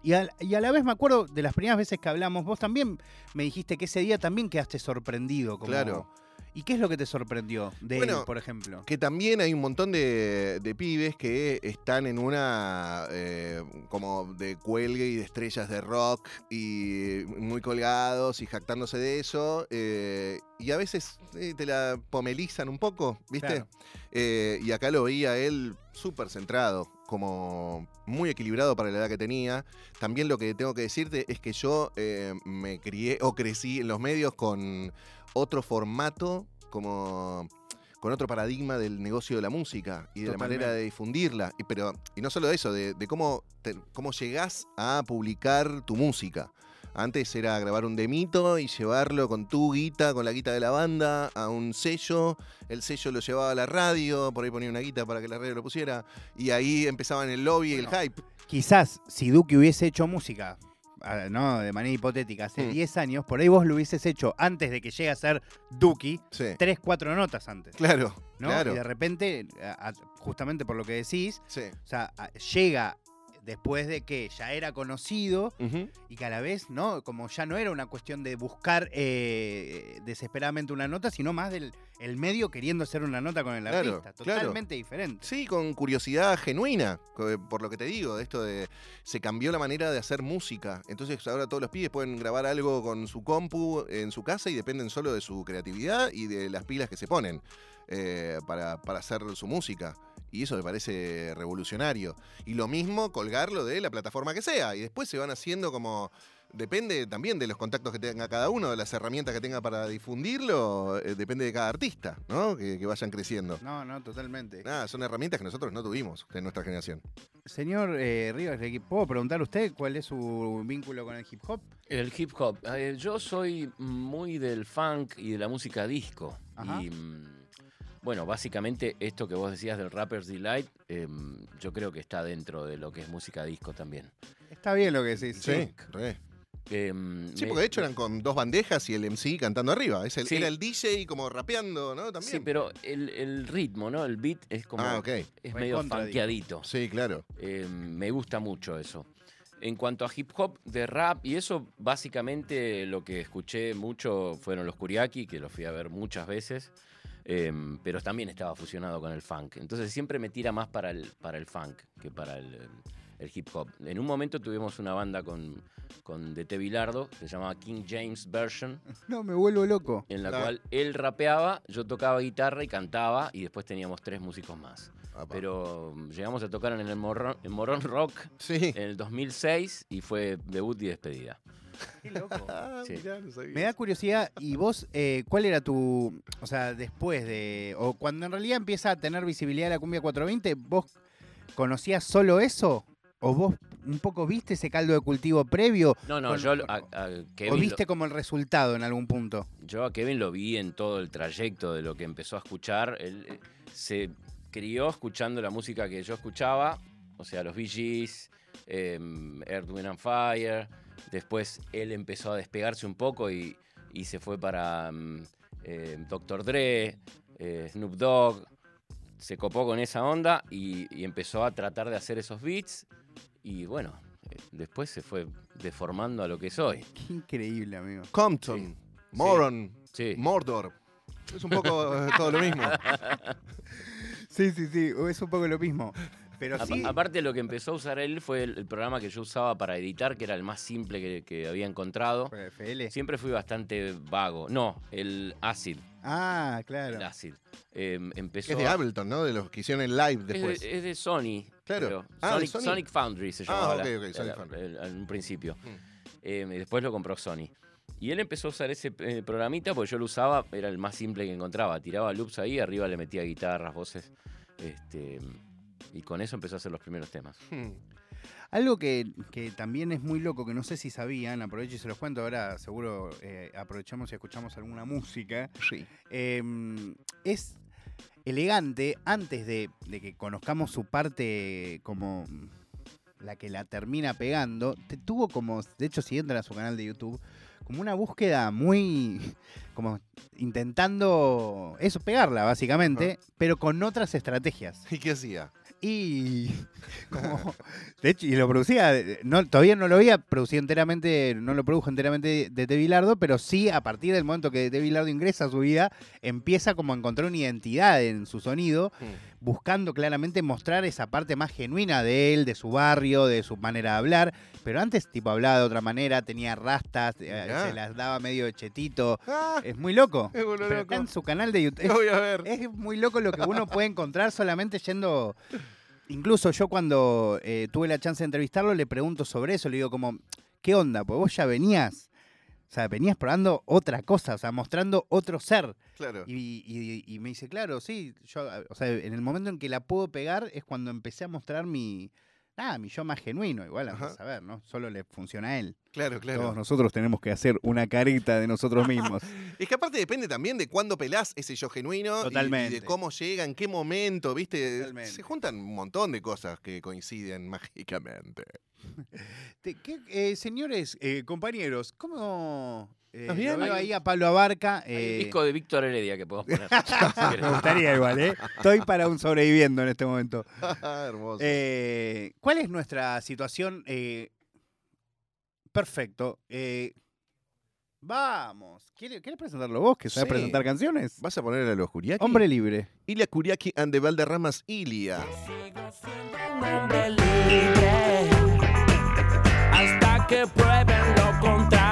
y, a, y a la vez me acuerdo de las primeras veces que hablamos, vos también me dijiste que ese día también quedaste sorprendido. Como, Claro. ¿Y qué es lo que te sorprendió de Bueno, él, por ejemplo? Que también hay un montón de, de pibes que están en una eh, como de cuelgue y de estrellas de rock y muy colgados y jactándose de eso. eh, y a veces eh, te la pomelizan un poco, ¿viste? Claro. Y acá lo veía él súper centrado, como muy equilibrado para la edad que tenía. También lo que tengo que decirte es que yo eh, me crié o crecí en los medios con otro formato, como con otro paradigma del negocio de la música y de la manera de difundirla. Y, pero, y no solo eso, de, de cómo, te- cómo llegás a publicar tu música. Antes era grabar un demito y llevarlo con tu guita, con la guita de la banda, a un sello. El sello lo llevaba a la radio, por ahí ponía una guita para que la radio lo pusiera. Y ahí empezaban el lobby y el hype. Quizás si Duque hubiese hecho música, ¿no? De manera hipotética, hace Mm. 10 años, por ahí vos lo hubieses hecho antes de que llegue a ser Duki, Sí. 3, 4 notas antes. Claro, ¿no? claro. Y de repente, justamente por lo que decís, Sí. o sea, llega después de que ya era conocido y que a la vez, ¿no? Como ya no era una cuestión de buscar eh, desesperadamente una nota, sino más del el medio queriendo hacer una nota con el Claro, artista. claro. Totalmente diferente. Sí, con curiosidad genuina, co- por lo que te digo, de esto de se cambió la manera de hacer música. Entonces ahora todos los pibes pueden grabar algo con su compu en su casa y dependen solo de su creatividad y de las pilas que se ponen eh, para, para hacer su música. Y eso me parece revolucionario. Y lo mismo colgarlo de la plataforma que sea. Y después se van haciendo como... Depende también de los contactos que tenga cada uno, de las herramientas que tenga para difundirlo, eh, depende de cada artista, ¿no? Que, que vayan creciendo. No, no, totalmente. Nada, son herramientas que nosotros no tuvimos en nuestra generación. Señor eh, Rivas, ¿le ¿puedo preguntar a usted cuál es su vínculo con el hip hop? El hip hop. Eh, yo soy muy del funk y de la música disco. Ajá. Y mm, bueno, básicamente esto que vos decías del Rapper's Delight, em, yo creo que está dentro de lo que es música disco también. Está bien lo que decís. Sí, re. Em, Sí, me- porque de hecho eran con dos bandejas y el MC cantando arriba. Es el, Sí. Era el DJ como rapeando, ¿no? También. Sí, pero el, el ritmo, ¿no? El beat es como. Ah, ok. Es medio funkeadito. Sí, claro. Eh, me gusta mucho eso. En cuanto a hip hop, de rap, y eso básicamente lo que escuché mucho fueron los Kuriaki, que los fui a ver muchas veces, eh, pero también estaba fusionado con el funk. Entonces siempre me tira más para el, para el funk que para el, el hip hop. En un momento tuvimos una banda con, con DT Bilardo, que se llamaba King James Version, No, me vuelvo loco. en la Claro. cual él rapeaba, yo tocaba guitarra y cantaba, y después teníamos tres músicos más. Pero mm, llegamos a tocar en el Morón, en Morón Rock Sí. en el 2006 y fue debut y despedida. Qué loco. Ah, Sí. mirá, no sabía. Me da curiosidad, ¿y vos eh, cuál era tu, o sea, después de, o cuando en realidad empieza a tener visibilidad la cumbia 420, vos conocías solo eso? ¿O vos un poco viste ese caldo de cultivo previo? No, no, Con- yo a, a Kevin ¿O lo- viste como el resultado en algún punto? yo a Kevin lo vi en todo el trayecto de lo que empezó a escuchar. Él eh, se crió escuchando la música que yo escuchaba, o sea, los Bee Gees, eh, Earth, Wind and Fire. Después él empezó a despegarse un poco y, y se fue para mm, eh, Dr. Dre, eh, Snoop Dogg. Se copó con esa onda y, y empezó a tratar de hacer esos beats. Y bueno, eh, después se fue deformando a lo que soy. Qué increíble, amigo. Compton, Moron, Sí. Mordor. Es un poco eh, todo lo mismo. Sí, sí, sí, es un poco lo mismo. Pero sí, Aparte lo que empezó a usar él fue el, el programa que yo usaba para editar, que era el más simple que, que había encontrado. FL. Siempre fui bastante vago. No, el Acid. Ah, claro. El Acid. Em, empezó es de a- Ableton, ¿no? De los que hicieron el live Es después. de, es de Sony. Claro. Ah, ¿de Sonic, Sony? Sonic Foundry se Ah, llamaba. ok, la- ok, Sonic Foundry. en un principio. Mm. Eh, y después lo compró Sony. Y él empezó a usar ese eh, programita porque yo lo usaba, era el más simple que encontraba. Tiraba loops ahí, arriba le metía guitarras, voces. Este, y con eso empezó a hacer los primeros temas. Hmm. Algo que, que también es muy loco, que no sé si sabían, aprovecho y se los cuento, ahora seguro eh, aprovechamos y escuchamos alguna música. Sí. Eh, es elegante antes de, de que conozcamos su parte como la que la termina pegando. Te tuvo como, de hecho, si entran a su canal de YouTube, como una búsqueda muy. como intentando eso, pegarla, básicamente, pero con otras estrategias. ¿Y qué hacía? Y como, de hecho, y lo producía, eh, no, todavía no lo había producido enteramente, no lo produjo enteramente de De Bilardo, pero sí a partir del momento que De Bilardo ingresa a su vida, empieza como a encontrar una identidad en su sonido, buscando claramente mostrar esa parte más genuina de él, de su barrio, de su manera de hablar, pero antes tipo hablaba de otra manera, tenía rastas, eh, se las daba medio chetito, Ah, es muy loco. es Pero loco. acá en su canal de YouTube, es muy loco lo que uno puede encontrar solamente yendo. Incluso yo cuando eh, tuve la chance de entrevistarlo le pregunto sobre eso, le digo como, ¿qué onda? Pues vos ya venías, o sea, venías probando otra cosa, o sea, mostrando otro ser. Claro. Y, y- y me dice, claro, sí, yo, o sea, en el momento en que la puedo pegar es cuando empecé a mostrar mi, nada, mi yo más genuino, igual, a saber, ¿no? Solo le funciona a él. Claro, claro. Todos nosotros tenemos que hacer una carita de nosotros mismos. Es que aparte depende también de cuándo pelás ese yo genuino y- y, Totalmente. de cómo llega, en qué momento, ¿viste? Totalmente. Se juntan un montón de cosas que coinciden mágicamente. Te- ¿qué, eh, señores, eh, compañeros, ¿cómo eh, lo veo ahí a Pablo Abarca? Hay eh, disco de Víctor Heredia que podemos poner. si me gustaría igual, ¿eh? Estoy para un sobreviviendo en este momento. Hermoso. Eh, ¿Cuál es nuestra situación? Perfecto. eh, vamos. ¿Quieres, quieres presentarlo vos, que sabes Sí. presentar canciones? ¿Vas a poner a los Kuriaki? Hombre libre. Ilia Kuriaki and the Valderramas Ilia. hombre libre hasta que prueben lo contrario.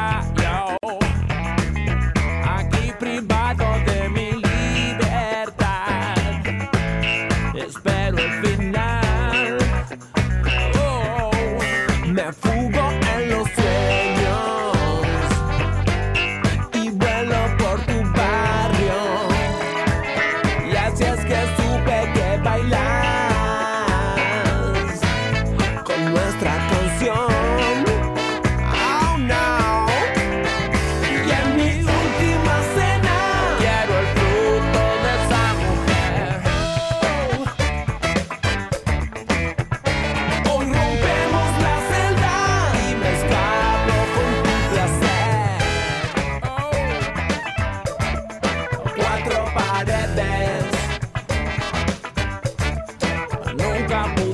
Nunca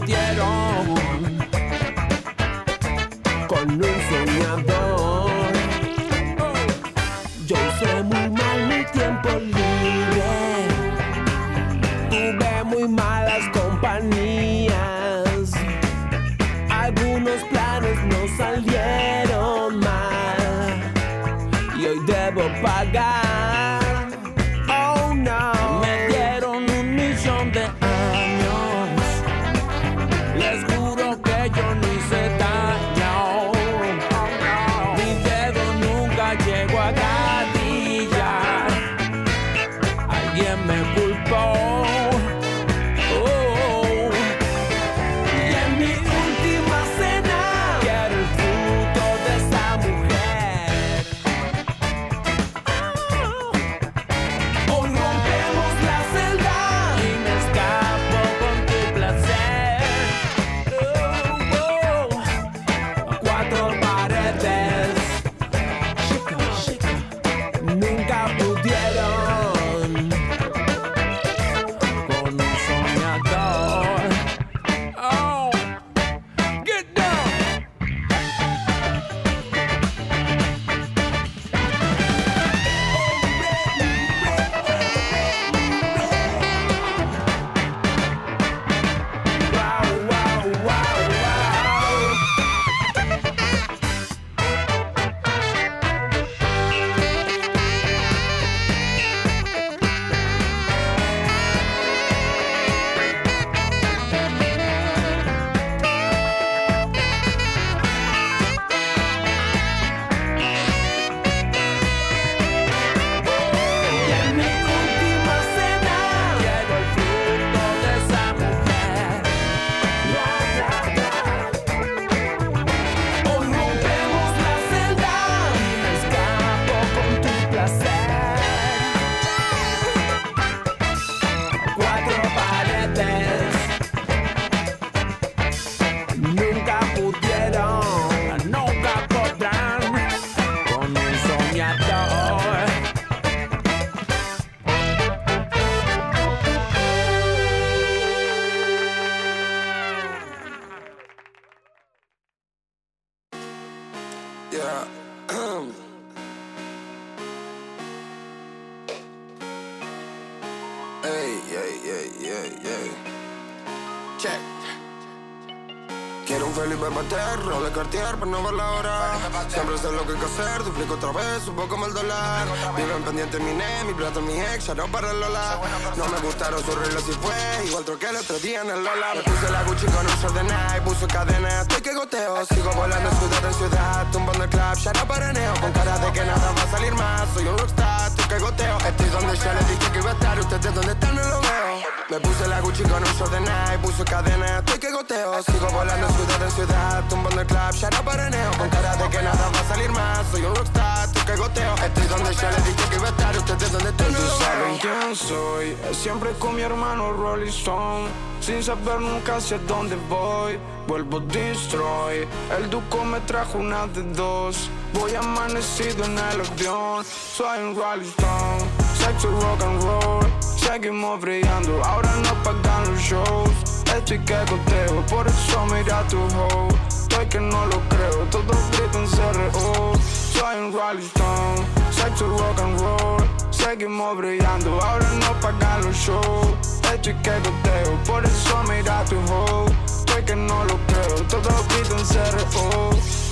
no ver la hora. Siempre sé lo que hay que hacer, duplico otra vez, un poco más el dólar. Viven pendiente mi ne, mi plata, mi ex, ya no para el Lola. No me gustaron sus reglas y fue, igual troqué el otro día en el Lola. Me puse la Gucci con un short de Nike, puse cadena, estoy que goteo. Sigo volando ciudad en ciudad, tumbando el club, ya no paraneo. Con cara de que nada va a salir más, soy un rockstar, estoy que goteo. Estoy donde ya les dije que iba a estar, ustedes donde están no lo veo. Me puse la Gucci con un short de Nike, puse cadena, estoy que goteo. Sigo volando ciudad en ciudad, tumbando el club, ya no paraneo. Con cara de que nada va a salir más, soy un rockstar, estoy que goteo. Estoy donde ya les dije que iba a estar, ustedes donde están no Tú lo saben quién soy, siempre con mi hermano Rolling Stone. Sin saber nunca hacia dónde voy, vuelvo destroy. El duco me trajo una de dos. Voy amanecido en el avión, soy un Rolling Stone. Sexo rock and roll, seguimos brillando. Ahora no pagan los shows. Estoy que goteo, por eso mira tu hoe. Estoy que no lo creo, todos gritan CRO. Soy un Rolling Stone, sexo rock and roll. Seguimos brillando, ahora no pagan los shows. Estoy que goteo, por eso mira tu hoe. Estoy que no lo creo, todos gritan CRO.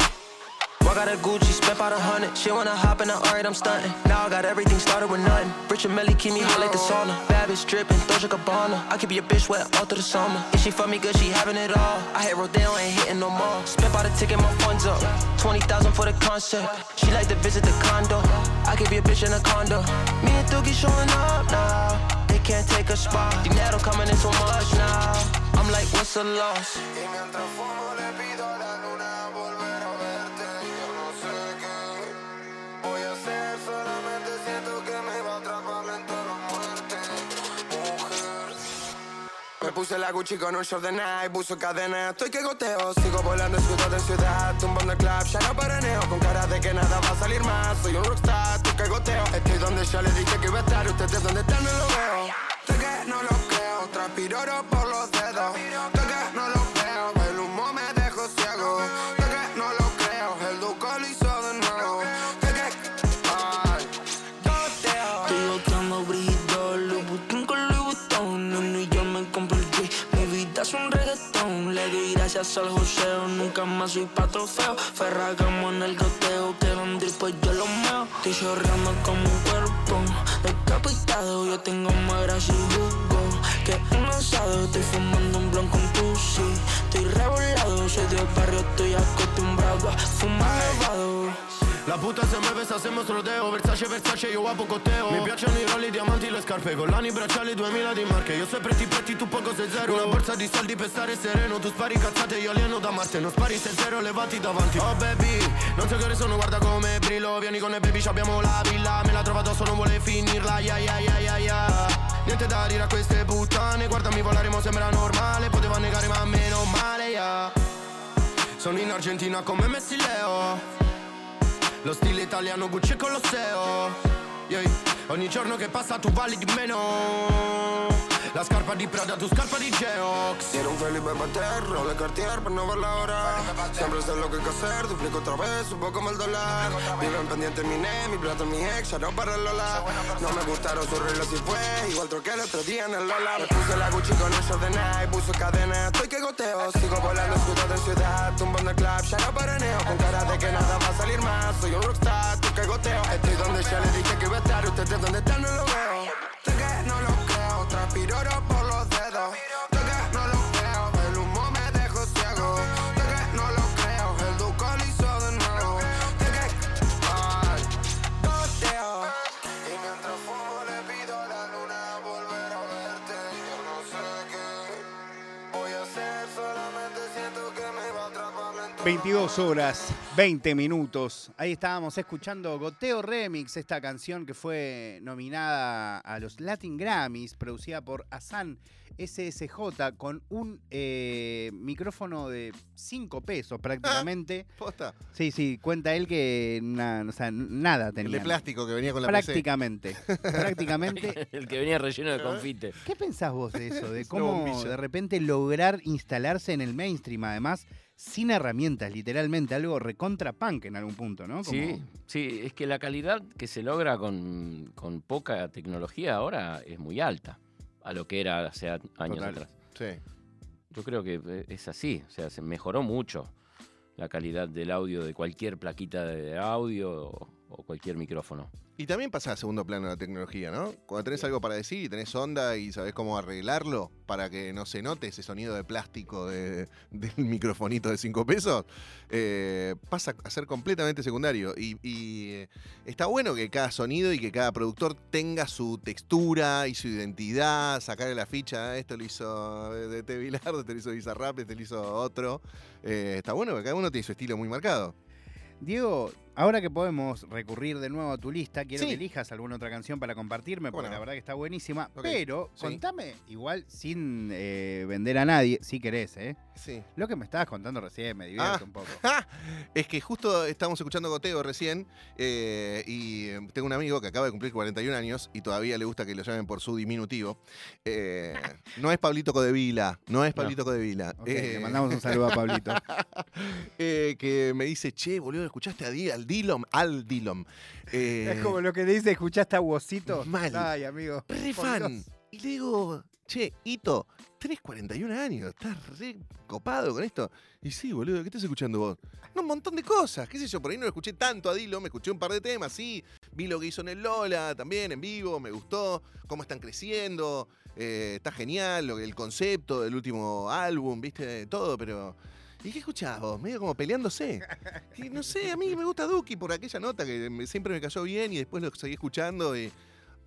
Got a Gucci, spent about a hundred. She wanna hop in the art, I'm stunting. Now I got everything started with nothing. Rich and Melly keep me hot like the sauna. Bad bitch dripping, Doja Cabana. I keep your bitch wet all through the summer. If she fuck me good, she having it all. I hit Rodeo, ain't hitting no more. Spent about a ticket, my funds up. 20,000 for the concert. She like to visit the condo. I give a bitch in a condo. Me and Doogie showing up now. They can't take a spot. Dinero coming in so much now. I'm like, what's the loss? Puse la Gucci con un short de Nike, puso cadena, estoy que goteo. Sigo volando ciudad en ciudad, tumbando el club, ya no paraneo. Con cara de que nada va a salir más, soy un rockstar, estoy que goteo. Estoy donde ya les dije que iba a estar, ustedes donde están no lo veo. De que no lo creo, transpiro oro por los más soy pa' trofeo. Ferragamo en el goteo, que drip pues yo lo meo. Estoy chorreando como un cuerpo. Decapitado Yo tengo más grasa y jugo que un asado Estoy fumando un blon con pussy. Estoy revolado, soy del barrio, estoy acostumbrado a fumar nevado La puta se muove, sta hacemos rodeo Versace, Versace, io guapo coteo Mi piacciono i rolli, i diamanti, le scarpe Collani, bracciali, 2000 di marche. Io sei pretti, pretti, tu poco sei zero. Una borsa di soldi per stare sereno. Tu spari cazzate, io alieno da Marte. Non spari se zero, levati davanti. Oh baby, non so che ore sono, guarda come brillo. Vieni con me baby, abbiamo la villa. Me la trova addosso, non vuole finirla. Ya ya ya ya ya Niente da dire a queste puttane. Guardami volare, mo sembra normale. Poteva negare ma meno male, ya Sono in Argentina come Messi Leo lo stile italiano Gucci e Colosseo Ogni giorno che passa tu vali di meno La scarpa di Prada, tu scarpa di Geox Quiero un Felipe Pater, de Cartier, pero no ver la hora. Siempre sé lo que hay que hacer, duplico otra vez, un poco el dólar. Viven pendiente mi ne, mi plata, mi ex, ya no para el Lola. No me gustaron sus reglas y fue, igual troqué el otro día en el Lola. Me puse la Gucci con un short de Nike, puso cadena, estoy que goteo. Sigo volando ciudad en ciudad, tumbando el club, ya no paraneo. Con cara de que nada va a salir más, soy un rockstar, tú que goteo. Estoy donde ya les dije que iba a estar, ustedes donde están no lo veo. Creo, transpiro oro por los dedos. De que no lo creo, el humo me dejó ciego. De que no lo creo, el duco lo hizo de nuevo. De que, ay, goteo. Y mientras fumo le pido a la luna volver a verte. Yo no sé qué voy a hacer, solamente siento que me va a atrapar lento. 22 horas, 20 minutos. Ahí estábamos escuchando Goteo Remix, esta canción que fue nominada a los Latin Grammys, producida por Hassan SSJ con un eh, micrófono de 5 pesos prácticamente. ¿Posta? Sí, sí, cuenta él que na- o sea, nada El tenía. de plástico que venía con la PC. Prácticamente. prácticamente. El que venía relleno de confite. ¿Qué pensás vos de eso? De cómo de repente lograr instalarse en el mainstream, además, sin herramientas, literalmente, algo recontra punk en algún punto, ¿no? Como- Sí, sí, es que la calidad que se logra con, con poca tecnología ahora es muy alta a lo que era hace años Total. atrás. Sí. Yo creo que eh, es así, o sea, se mejoró mucho la calidad del audio de cualquier plaquita de audio o, o cualquier micrófono. Y también pasa a segundo plano la tecnología, ¿no? Cuando tenés algo para decir y tenés onda y sabés cómo arreglarlo para que no se note ese sonido de plástico de- del microfonito de 5 pesos, eh, pasa a ser completamente secundario. Y, y, eh, está bueno que cada sonido y que cada productor tenga su textura y su identidad, sacarle la ficha, "Ah, esto lo hizo de T. Bilardo, este lo hizo Bizarrap, este lo hizo otro. Eh, está bueno que cada uno tiene su estilo muy marcado. Diego, ahora que podemos recurrir de nuevo a tu lista, quiero Sí. que elijas alguna otra canción para compartirme, porque Bueno. la verdad que está buenísima. Pero sí. contame, igual sin eh, vender a nadie, si querés, ¿eh? Sí. Lo que me estabas contando recién me divierte Ah. un poco. Es que justo estamos escuchando Goteo recién eh, y eh, tengo un amigo que acaba de cumplir 41 años y todavía le gusta que lo llamen por su diminutivo. Eh, no es Pablito Codevila, no es Pablito Codevila. Ok, Eh, le mandamos un saludo a Pablito. que me dice, che, boludo, ¿escuchaste a Di- al Dilom? Al Dilom. Eh, es como lo que dice, ¿escuchaste a Wosito? Mal. Ay, amigo. re fan. Y le digo, che, Ito, tenés 41 años, estás re copado con esto. Y sí, boludo, ¿qué estás escuchando vos? No, un montón de cosas, qué sé yo, por ahí no lo escuché tanto a Dilo, me escuché un par de temas, sí, vi lo que hizo en el Lola también en vivo, me gustó, cómo están creciendo, eh, está genial, el concepto del último álbum, viste, todo, pero... ¿Y qué escuchás vos? Medio como peleándose. Y no sé, a mí me gusta Duki por aquella nota que siempre me cayó bien y después lo seguí escuchando y...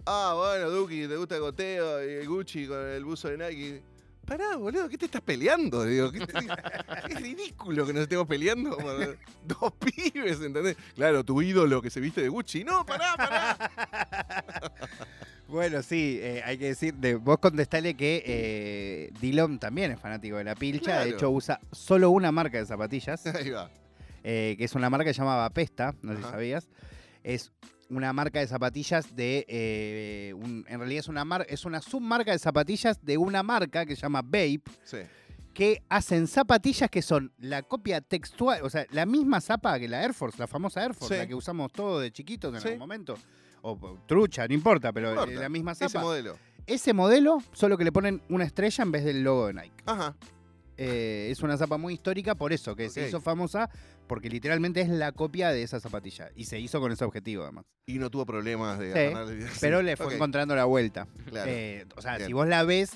Ah, bueno, Duki, te gusta el goteo y el Gucci con el buzo de Nike. Pará, boludo, ¿qué te estás peleando? Digo, ¿qué te- es ridículo que nos estemos peleando como dos pibes, ¿entendés? Claro, tu ídolo que se viste de Gucci. No, pará, pará. Bueno, sí, eh, hay que decir, de, vos contestale que eh, Dillon también es fanático de la pilcha, de hecho usa solo una marca de zapatillas, Ahí va. eh, que es una marca que se llama Bapesta, no sé si sabías. Es una marca de zapatillas de, eh, un- en realidad es una, mar- es una submarca de zapatillas de una marca que se llama Bape, Sí. que hacen zapatillas que son la copia textual, o sea, la misma zapa que la Air Force, la famosa Air Force, Sí. la que usamos todos de chiquitos en Sí. algún momento. O trucha, no importa, pero No eh, importa. la misma Ese zapa. modelo. Ese modelo, solo que le ponen una estrella en vez del logo de Nike. Ajá. Eh, es una zapa muy histórica por eso, que se hizo famosa, porque literalmente es la copia de esa zapatilla. Y se hizo con ese objetivo, además. Y no tuvo problemas de Sí, pero le fue encontrando la vuelta. Claro. Eh, o sea, Bien. si vos la ves,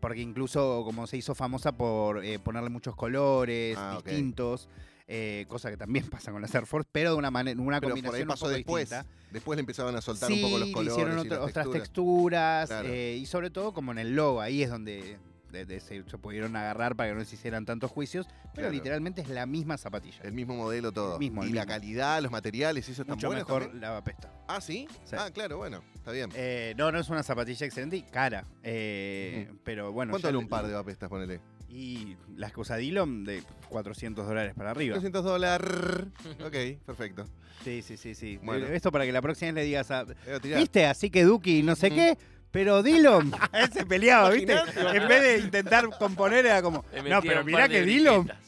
porque incluso como se hizo famosa por eh, ponerle muchos colores Ah, distintos, eh, cosa que también pasa con las Air Force, pero de una manera, una Pero combinación ahí un pasó poco después. distinta. Después le empezaban a soltar sí, un poco los colores. hicieron y las otras texturas. texturas Claro. eh, y sobre todo como en el logo, ahí es donde de- de- se, se pudieron agarrar para que no se hicieran tantos juicios, pero Claro. literalmente es la misma zapatilla. El mismo modelo todo. El mismo, y la calidad, los materiales, eso está Mucho bueno mejor también? la Vapesta. Ah, ¿sí? Sí. Ah, claro, bueno, está bien. Eh, no, no es una zapatilla excelente y cara. eh, Pero bueno. ¿Cuánto vale le- un par de vapestas, ponele? Y las usa Dillon de 400 dólares para arriba. 300 dólares. Ok, perfecto. Sí, sí, sí, sí. Bueno. Eh, Esto para que la próxima vez le digas a. Tirar. ¿Viste? Así que Duki no sé qué. Pero Dillon, él se peleaba, ¿viste? En vez de intentar componer era como, no, pero mirá que Dillon... briquetas.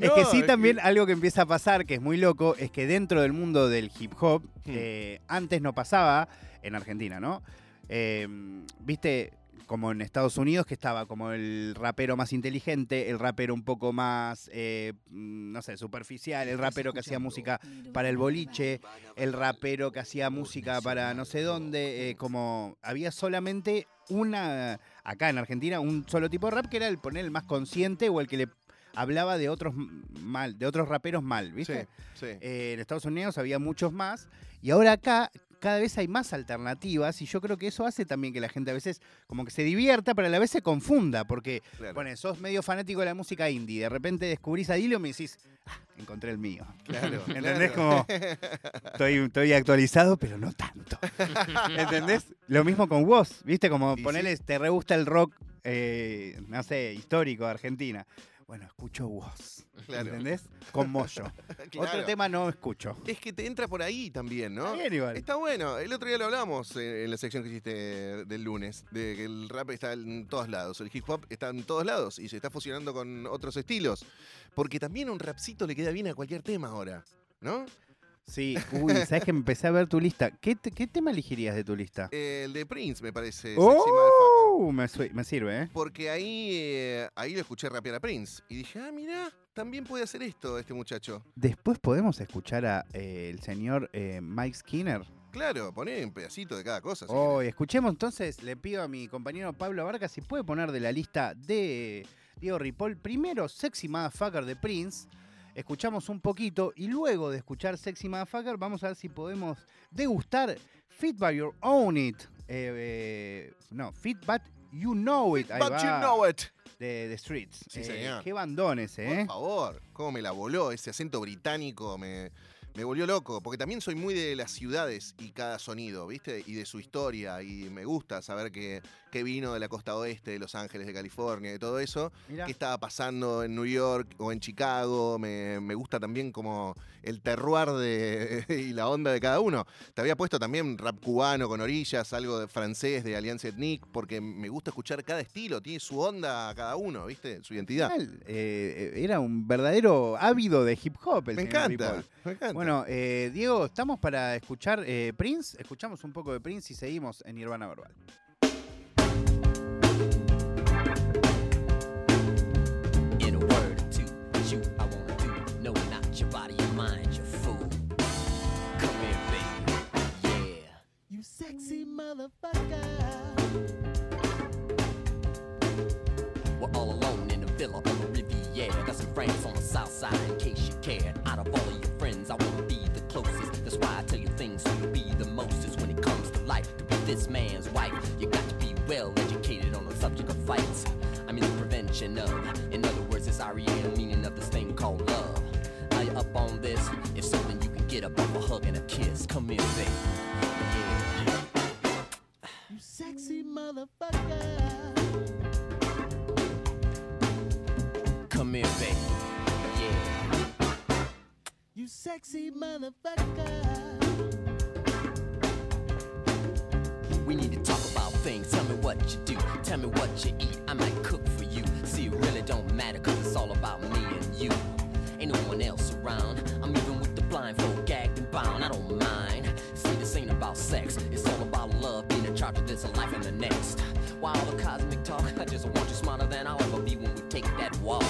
Es No, que sí es también que- algo que empieza a pasar, que es muy loco, es que dentro del mundo del hip hop, Hmm. eh, antes no pasaba en Argentina, ¿no? Eh, Viste, como en Estados Unidos, que estaba como el rapero más inteligente, el rapero un poco más, eh, mm, no sé, superficial, el rapero que hacía música para el boliche, el rapero que hacía música para no sé dónde, eh, como había solamente una, acá en Argentina, un solo tipo de rap que era el poner el más consciente o el que le hablaba de otros mal, de otros raperos mal, ¿viste? Sí, sí. Eh, en Estados Unidos había muchos más y ahora acá cada vez hay más alternativas y yo creo que eso hace también que la gente a veces como que se divierta, pero a la vez se confunda, porque, Claro. bueno, sos medio fanático de la música indie, de repente descubrís a Dilo y me decís, "Ah, encontré el mío. Claro. ¿Entendés? claro. Como estoy, estoy actualizado, pero no tanto. ¿Entendés? Lo mismo con vos, ¿viste? Como Y ponele, te re gusta el rock eh, no sé, histórico de Argentina. Bueno, escucho vos. Claro. ¿Entendés? Con. Claro. Otro tema no escucho. Es que te entra por ahí también, ¿no? Está bien igual. Está bueno. El otro día lo hablamos eh, en la sección que hiciste del lunes, de que el rap está en todos lados, el hip hop está en todos lados y se está fusionando con otros estilos. Porque también un rapcito le queda bien a cualquier tema ahora, ¿no? Sí, uy, ¿sabes que empecé a ver tu lista? ¿Qué, te- qué tema elegirías de tu lista? El de Prince me parece. Sexy ¡Oh! Me, sirve, ¿eh? Porque ahí, eh, ahí lo escuché rapear a Prince. Y dije, ah, mira, también puede hacer esto este muchacho. Después podemos escuchar a eh, el señor eh, Mike Skinner. Claro, poné un pedacito de cada cosa. si Oh, y escuchemos entonces, le pido a mi compañero Pablo Vargas si puede poner de la lista de Diego Ripoll primero Sexy Motherfucker de Prince. Escuchamos un poquito y luego de escuchar Sexy Motherfucker vamos a ver si podemos degustar Fit by Your Own It. Eh, eh, no, Fit But You Know It. But you know it. De The Streets. Sí, Eh, señor. Qué bandones, ¿eh? Por favor, cómo me la voló ese acento británico, me, me volvió loco, porque también soy muy de las ciudades y cada sonido, ¿viste? Y de su historia, y me gusta saber que, que vino de la costa oeste, de Los Ángeles, de California, y todo eso, Mirá. qué estaba pasando en New York o en Chicago, me, me gusta también como el terroir de, y la onda de cada uno. Te había puesto también rap cubano con orillas, algo de francés, de Alianza Ethnique, porque me gusta escuchar cada estilo, tiene su onda cada uno, ¿viste? Su identidad. Eh, era un verdadero ávido de hip hop. El Me señor encanta, me encanta. Bueno, eh, Diego, estamos para escuchar eh, Prince. Escuchamos un poco de Prince y seguimos en Nirvana Verbal. Shoot, I wanna do. No, not your body, your mind, you fool. Come here, baby. Yeah. You sexy motherfucker. We're all alone in a villa on the Riviera. Got some friends on the south side in case you care. Out of all of your friends, I wanna be the closest. That's why I tell you things so you be the mostest when it comes to life. To be this man's wife, you got to be well educated on the subject of fights. I mean the prevention of. In other words, it's REM meaning of this thing called love. Are you up on this? If so, then you can get up off a hug and a kiss. Come here, baby. You sexy motherfucker. Come here, baby. Yeah. You sexy motherfucker. We need to talk about things. Tell me what you do. Tell me what you eat. I might cook really don't matter, cause it's all about me and you. Ain't no one else around. I'm even with the blindfold, gagged and bound. I don't mind. See, this ain't about sex. It's all about love, being in charge of this life and the next. Why all the cosmic talk? I just want you smarter than I'll ever be when we take that walk.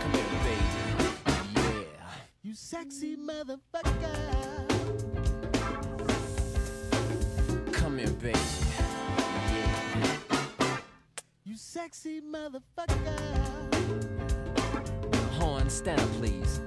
Come here, baby. Yeah. You sexy motherfucker. Come here, baby. Sexy motherfucker. Horn, stand please.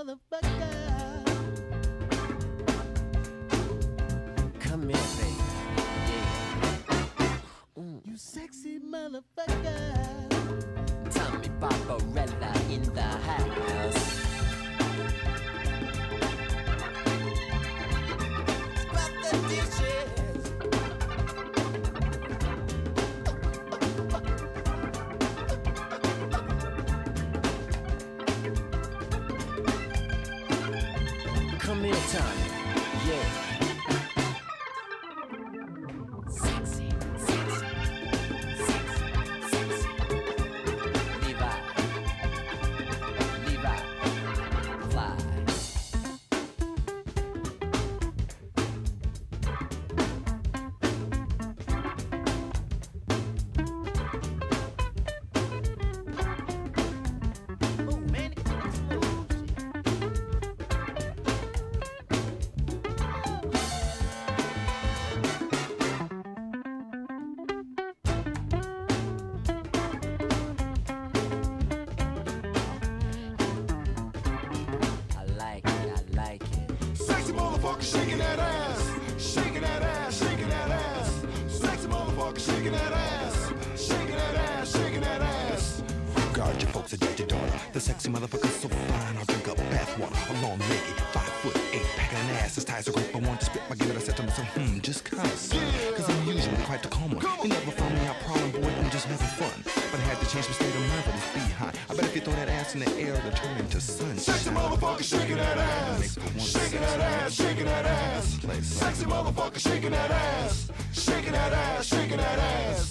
Motherfucker. Motherfucker shaking that ass. Shaking that ass, shaking that ass. Sexy motherfucker shaking that ass. Shaking that ass, shaking that ass.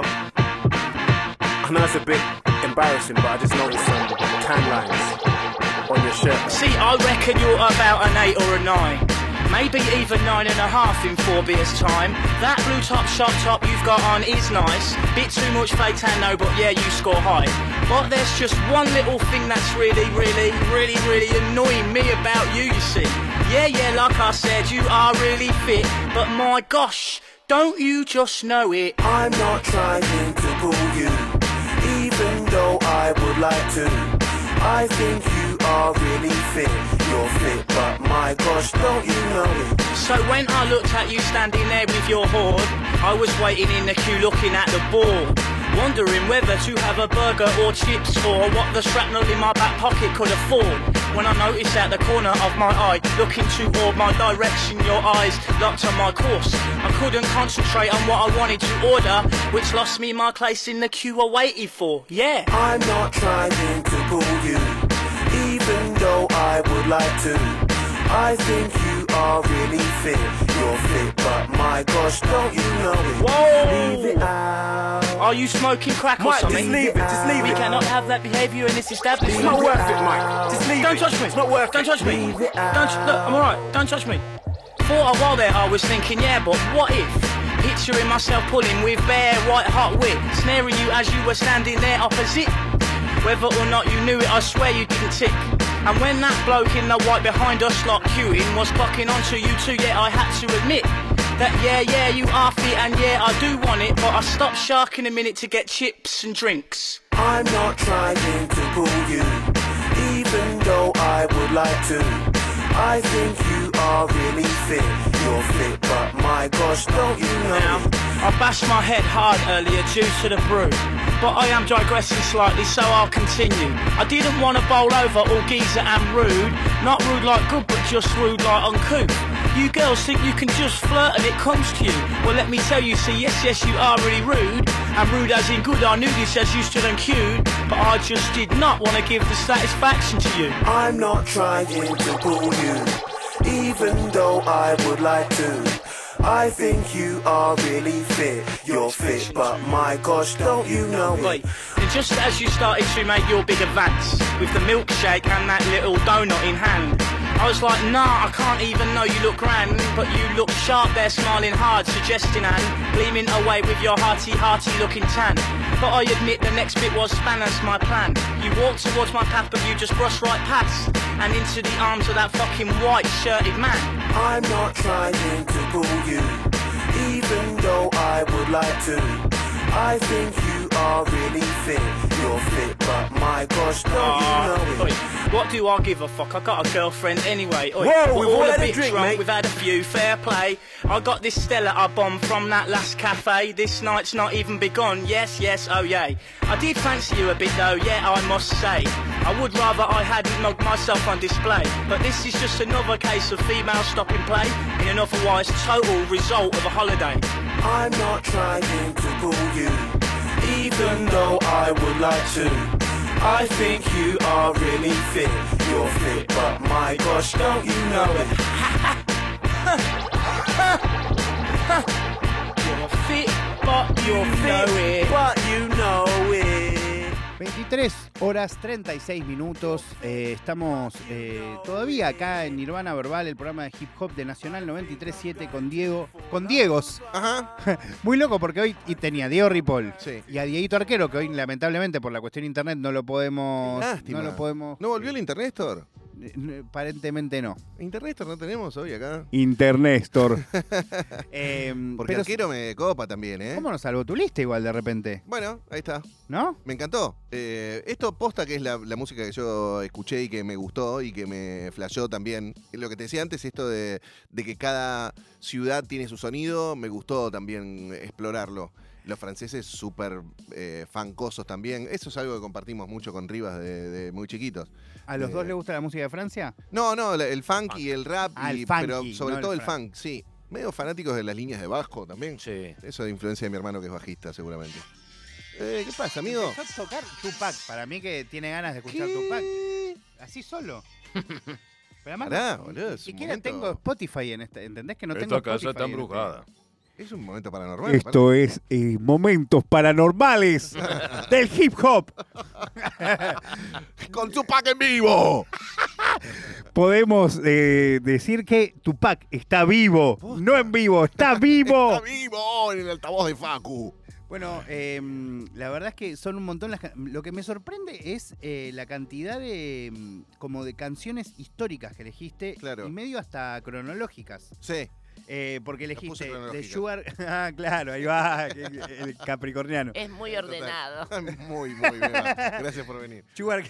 I know it's a bit embarrassing, but I just noticed some tan lines on your shirt. See, I reckon you're about an eight or a nine. Maybe even nine and a half in four beers time. That blue top shot top you've got on is nice. Bit too much fake tan though, but yeah, you score high. But there's just one little thing that's really, really, really, really annoying me about you, you see. Yeah, yeah, like I said, you are really fit, but my gosh, don't you just know it? I'm not trying to pull you, even though I would like to. I think you are really fit. You're fit, but my gosh, don't you know it? So when I looked at you standing there with your hoard, I was waiting in the queue looking at the board. Wondering whether to have a burger or chips or what the shrapnel in my back pocket could afford. When I noticed at the corner of my eye, looking toward my direction, your eyes locked on my course. I couldn't concentrate on what I wanted to order, which lost me my place in the queue I waited for. Yeah. I'm not trying to pull you, even though I would like to. I think you are really fit. You're fit, but my gosh, don't you know it? Whoa! Leave it out. Are you smoking crack or Mike, just leave it, just leave we it. cannot have that behaviour in this establishment. It's not worth it, Mike. Just leave Don't it. touch me. It's not worth Don't it. touch me. Leave it Don't. Look, I'm alright. Don't touch me. For a while there, I was thinking, yeah, but what if? Picturing myself pulling with bare white hot wit, snaring you as you were standing there opposite. Whether or not you knew it, I swear you didn't tick. And when that bloke in the white behind us, like queuing, was clocking onto you too, yeah, I had to admit that yeah, yeah, you are fit, and yeah, I do want it, but I stopped sharking a minute to get chips and drinks. I'm not trying to pull you, even though I would like to. I think you are really fit. You're fit, but my gosh, don't you know? Now, I bashed my head hard earlier due to the brew, but I am digressing slightly, so I'll continue. I didn't want to bowl over all geezer and rude, not rude like good, but just rude like uncouth. You girls think you can just flirt and it comes to you. Well, let me tell you, see, yes, yes, you are really rude. And rude as in good, I knew this as you stood and queued. But I just did not want to give the satisfaction to you. I'm not trying to pull you, even though I would like to. I think you are really fit. You're fit, but my gosh, don't you know it? And just as you started to make your big advance with the milkshake and that little donut in hand, I was like, nah, I can't even know you look grand, but you look sharp there, smiling hard, suggesting and gleaming away with your hearty, hearty looking tan. But I admit the next bit was spanners my plan. You walked towards my path, but you just brushed right past and into the arms of that fucking white shirted man. I'm not trying to pull you, even though I would like to. I think you are really fit. You're fit, but my gosh, don't Ah, you know oi, what do I give a fuck? I got a girlfriend anyway. Oi, Whoa, we've all a had a bit drink, drunk, mate. We've had a few, fair play. I got this Stella I bombed from that last cafe. This night's not even begun. Yes, yes, oh yay. I did fancy you a bit though, yeah, I must say. I would rather I hadn't mugged myself on display. But this is just another case of female stopping play in an otherwise total result of a holiday. I'm not trying to pull you, even though I would like to. I think you are really fit. You're fit, but my gosh, don't you know it? You're fit, but you know it. But you know it. 23 horas 36 minutos. Eh, estamos eh, todavía acá en Nirvana Verbal, el programa de hip hop de Nacional 937 con Diego. Con Diegos. Ajá. Muy loco porque hoy y tenía a Diego Ripoll Sí. y a Dieguito Arquero, que hoy lamentablemente por la cuestión de internet no lo podemos. Lástima. No lo podemos. ¿No volvió el Internestor? eh, Aparentemente no. Internestor no tenemos hoy acá. Internéstor. Em, Porque pero Arquero me copa también, ¿eh? ¿Cómo nos salvó tu lista igual de repente? Bueno, ahí está. ¿No? Me encantó. Eh, esto posta que es la, la música que yo escuché y que me gustó y que me flashó también. Lo que te decía antes, esto de, de que cada ciudad tiene su sonido, me gustó también explorarlo. Los franceses súper eh, fancosos también. Eso es algo que compartimos mucho con Rivas de, de muy chiquitos. ¿A los Eh, dos les gusta la música de Francia? No, no, el funk y el rap, Ah, el y- funky, pero sobre no todo el funk. funk, sí. Medio fanáticos de las líneas de bajo también. Sí. Eso de influencia de mi hermano que es bajista, seguramente. Eh, ¿Qué pasa, amigo? Empezó a tocar Tupac. Para mí que tiene ganas de escuchar Tupac. Así solo. Pero además, Pará, boludo, ni es un siquiera momento- tengo Spotify en este. ¿Entendés que no Esta tengo casa Spotify está en este- embrujada. Es un momento paranormal. Esto es eh, momentos paranormales del hip hop. Con Tupac en vivo. Podemos eh, decir que Tupac está vivo, no en vivo, está vivo. Está vivo en el altavoz de Facu. Bueno, em, la verdad es que son un montón las Lo que me sorprende es eh, la cantidad de em, como de canciones históricas que elegiste Claro. y medio hasta cronológicas. Sí. Eh, porque elegiste de. Sugar. ah, claro, ahí va, el capricorniano. Es muy ordenado. Muy, muy bien. Gracias por venir. Sugar,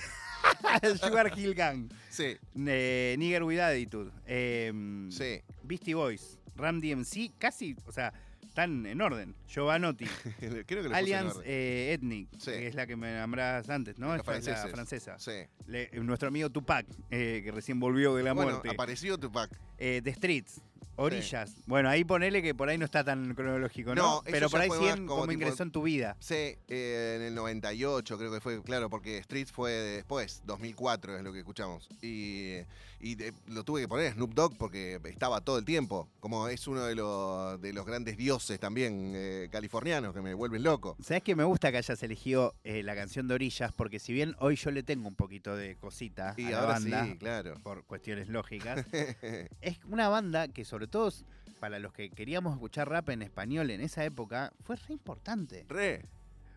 Sugar Hill Gang. Sí. Eh, Nigger with Attitude. em, Sí. Beastie Boys. Ram DMC. Casi, o sea, están en orden. Giovanotti. Creo que en Alliance eh, Ethnic, Sí. que es la que me nombrás antes, ¿no? Esta es la francesa. Sí. Le- nuestro amigo Tupac, eh, que recién volvió de la bueno, muerte. apareció Tupac. Eh, The Streets, Orillas. Bueno, ahí ponele que por ahí no está tan cronológico, ¿no? Pero por ahí fue sí más en como cómo tipo- ingresó en tu vida. Sí, eh, en el 98 creo que fue, claro, porque Streets fue después, 2004 es lo que escuchamos. Y, y de- lo tuve que poner Snoop Dogg porque estaba todo el tiempo. Como es uno de los, de los grandes dioses también eh, californianos que me vuelven loco. ¿Sabes que me gusta que hayas elegido eh, la canción de Orillas? Porque si bien hoy yo le tengo un poquito de cosita Y a la ahora banda, sí, claro. por cuestiones lógicas, es una banda que sobre todo para los que queríamos escuchar rap en español en esa época fue re importante. Re.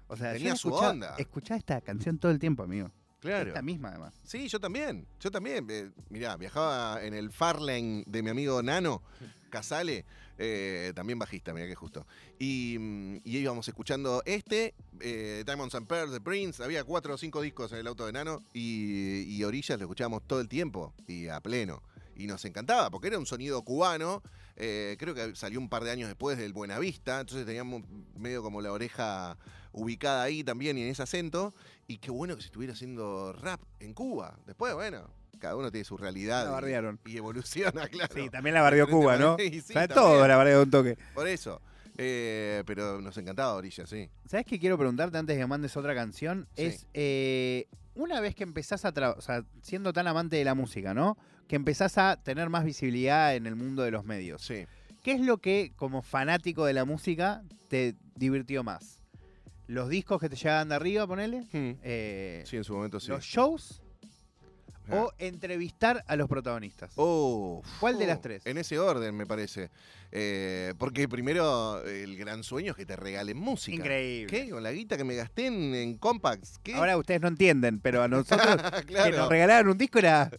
O sea, Tenía yo su onda. escuchaba esta canción todo el tiempo, amigo. Claro. Esta misma, además. Sí, yo también. Yo también. Eh, mirá, viajaba en el Farlane de mi amigo Nano, Casale, eh, también bajista, mirá que justo. Y, mm, y íbamos escuchando este, eh, Diamonds and Pearls, The Prince. Había cuatro o cinco discos en el auto de Nano y, y Orillas lo escuchábamos todo el tiempo y a pleno. Y nos encantaba porque era un sonido cubano. eh, creo que salió un par de años después del Buenavista. Entonces teníamos medio como la oreja ubicada ahí también y en ese acento. Y qué bueno que se estuviera haciendo rap en Cuba. Después, bueno, cada uno tiene su realidad. La y- bardearon. Y, evoluciona, claro. Sí, también la bardeó Cuba, ¿no? Sí, o sea, todo la bardeó un toque. Por eso. Eh, pero nos encantaba Orilla, sí. ¿Sabes qué quiero preguntarte antes de que mandes otra canción? Sí. Es, eh, una vez que empezás a trabajar, o sea, siendo tan amante de la música, ¿no? Que empezás a tener más visibilidad en el mundo de los medios. Sí. ¿Qué es lo que, como fanático de la música, te divirtió más? ¿Los discos que te llegaban de arriba, ponele? Eh, Sí, en su momento sí. ¿Los shows? ¿O entrevistar a los protagonistas? Oh, ¿Cuál de oh, las tres? En ese orden, me parece. Eh, porque primero, el gran sueño es que te regalen música. Increíble. ¿Qué? Con la guita que me gasté en, en Compacts. ¿Qué? Ahora ustedes no entienden, pero a nosotros que Claro. nos regalaron un disco era...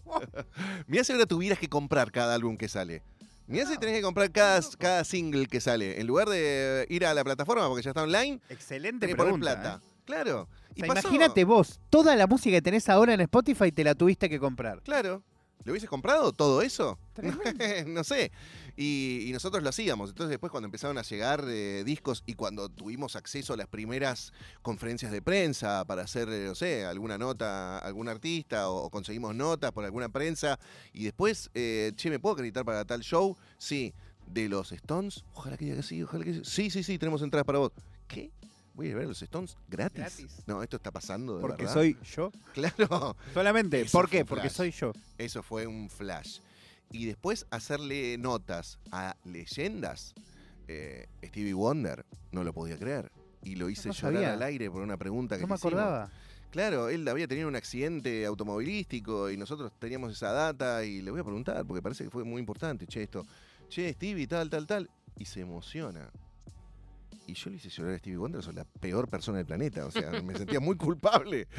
Mirá si ahora tuvieras que comprar cada álbum que sale. Mirá si tenés que comprar cada, cada single que sale. En lugar de ir a la plataforma porque ya está online, Excelente tenés poner plata. ¿eh? Claro. O sea, imagínate vos, toda la música que tenés ahora en Spotify te la tuviste que comprar. Claro. ¿Le hubieses comprado todo eso? no sé. Y, y nosotros lo hacíamos. Entonces después cuando empezaron a llegar eh, discos y cuando tuvimos acceso a las primeras conferencias de prensa para hacer, eh, no sé, alguna nota, algún artista o, o conseguimos notas por alguna prensa y después, eh, che, ¿me puedo acreditar para tal show? Sí. De los Stones, ojalá que diga que sí, ojalá que sí. Sí, sí, sí, tenemos entradas para vos. ¿Qué? Voy a ver a los Stones gratis. Gratis. No, esto está pasando de Porque verdad. soy yo. Claro. Solamente. Eso ¿Por qué? Porque flash. soy yo. Eso fue un flash. Y después hacerle notas a leyendas. eh, Stevie Wonder, no lo podía creer. Y lo hice No llorar sabía. al aire por una pregunta que No me hicimos. acordaba. Claro, él había tenido un accidente automovilístico y nosotros teníamos esa data y le voy a preguntar, porque parece que fue muy importante, che, esto, che, Stevie, tal, tal, tal, y se emociona. Y yo le hice llorar a Stevie Wonder, soy la peor persona del planeta, o sea, me sentía muy culpable.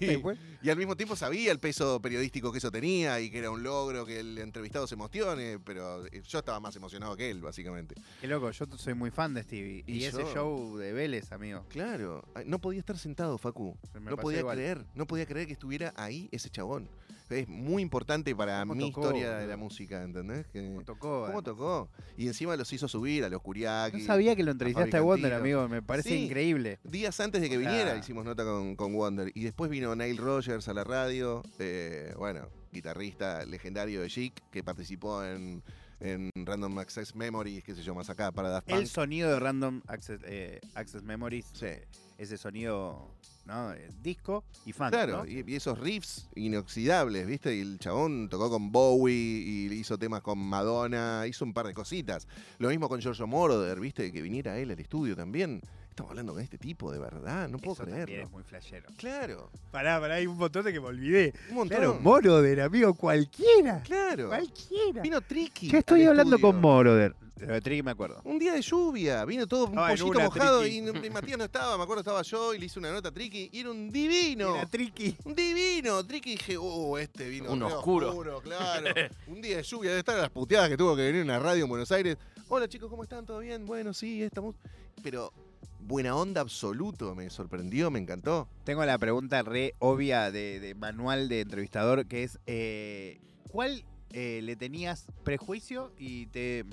Y, y al mismo tiempo sabía el peso periodístico que eso tenía y que era un logro que el entrevistado se emocione, pero eh, yo estaba más emocionado que él, básicamente. Qué loco, yo soy muy fan de Stevie. Y, Y ese yo- show de Vélez, amigo. Claro, no podía estar sentado, Facu. No podía igual. creer, no podía creer que estuviera ahí ese chabón. Es muy importante para ¿Cómo mi tocó, historia de la música, ¿entendés? Que- ¿Cómo tocó? ¿Cómo además? tocó? Y encima los hizo subir a los Kuriaki. No sabía que lo entrevistaste a Wonder, amigo. Me parece Sí, increíble. Días antes de que viniera hicimos nota con, con Wonder. Y después vino Neil Rogers a la radio. eh, bueno, guitarrista legendario de Chic, que participó en, en Random Access Memories, qué sé yo, más acá para Daft Punk. El sonido de Random Access, eh, Access Memories. eh, Ese sonido, ¿no? Eh, Disco y funk. Claro, ¿no? y, y esos riffs inoxidables, ¿viste? Y el chabón tocó con Bowie y hizo temas con Madonna, hizo un par de cositas. Lo mismo con Giorgio Moroder, ¿viste? Que viniera él al estudio también. Estamos hablando con este tipo, de verdad, no puedo Eso también creerlo. es muy flashero. Claro. Pará, pará, hay un montón de que me olvidé. Un montón. Claro, Moroder, amigo, cualquiera. Claro. Cualquiera. Vino Tricky. Ya estoy hablando estudio. con Moroder. De Tricky me acuerdo. Un día de lluvia, vino todo un en pollito mojado y, Matías no estaba, me acuerdo estaba yo y le hice una nota a Tricky y era un divino. Era Tricky. Un divino. Tricky dije, uh, este vino Un re oscuro. claro. un día de lluvia, debe estar a las puteadas que tuvo que venir una radio en Buenos Aires. Hola chicos, ¿cómo están? ¿Todo bien? Bueno, sí, estamos. Pero buena onda absoluto, me sorprendió, me encantó. Tengo la pregunta re obvia de, de manual de entrevistador, que es, eh, ¿cuál eh, le tenías prejuicio y te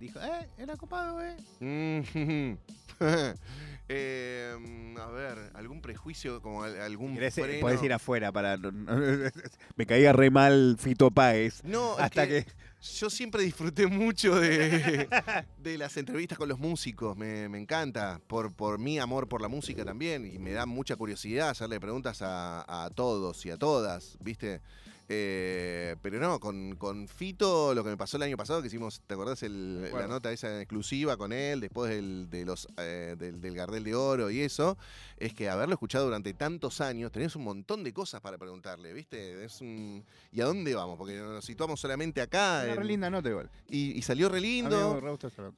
dijo, eh, era copado, eh? Mm, eh, a ver, algún prejuicio, como al- algún eh, freno? Podés ir afuera para... Me caía re mal Fito Páez. No, es hasta que, que... yo siempre disfruté mucho de, las entrevistas con los músicos. Me, encanta, por, por mi amor por la música también. Y me da mucha curiosidad hacerle preguntas a todos y a todas, ¿viste? Eh, pero no, con, con Fito, lo que me pasó el año pasado, que hicimos, ¿te acordás el- la nota esa exclusiva con él, después del, de los, eh, del, del Gardel de Oro y eso? Es que haberlo escuchado durante tantos años, tenés un montón de cosas para preguntarle, ¿viste? Es un... ¿Y a dónde vamos? Porque nos situamos solamente acá. Una re linda nota igual. y, y salió re lindo.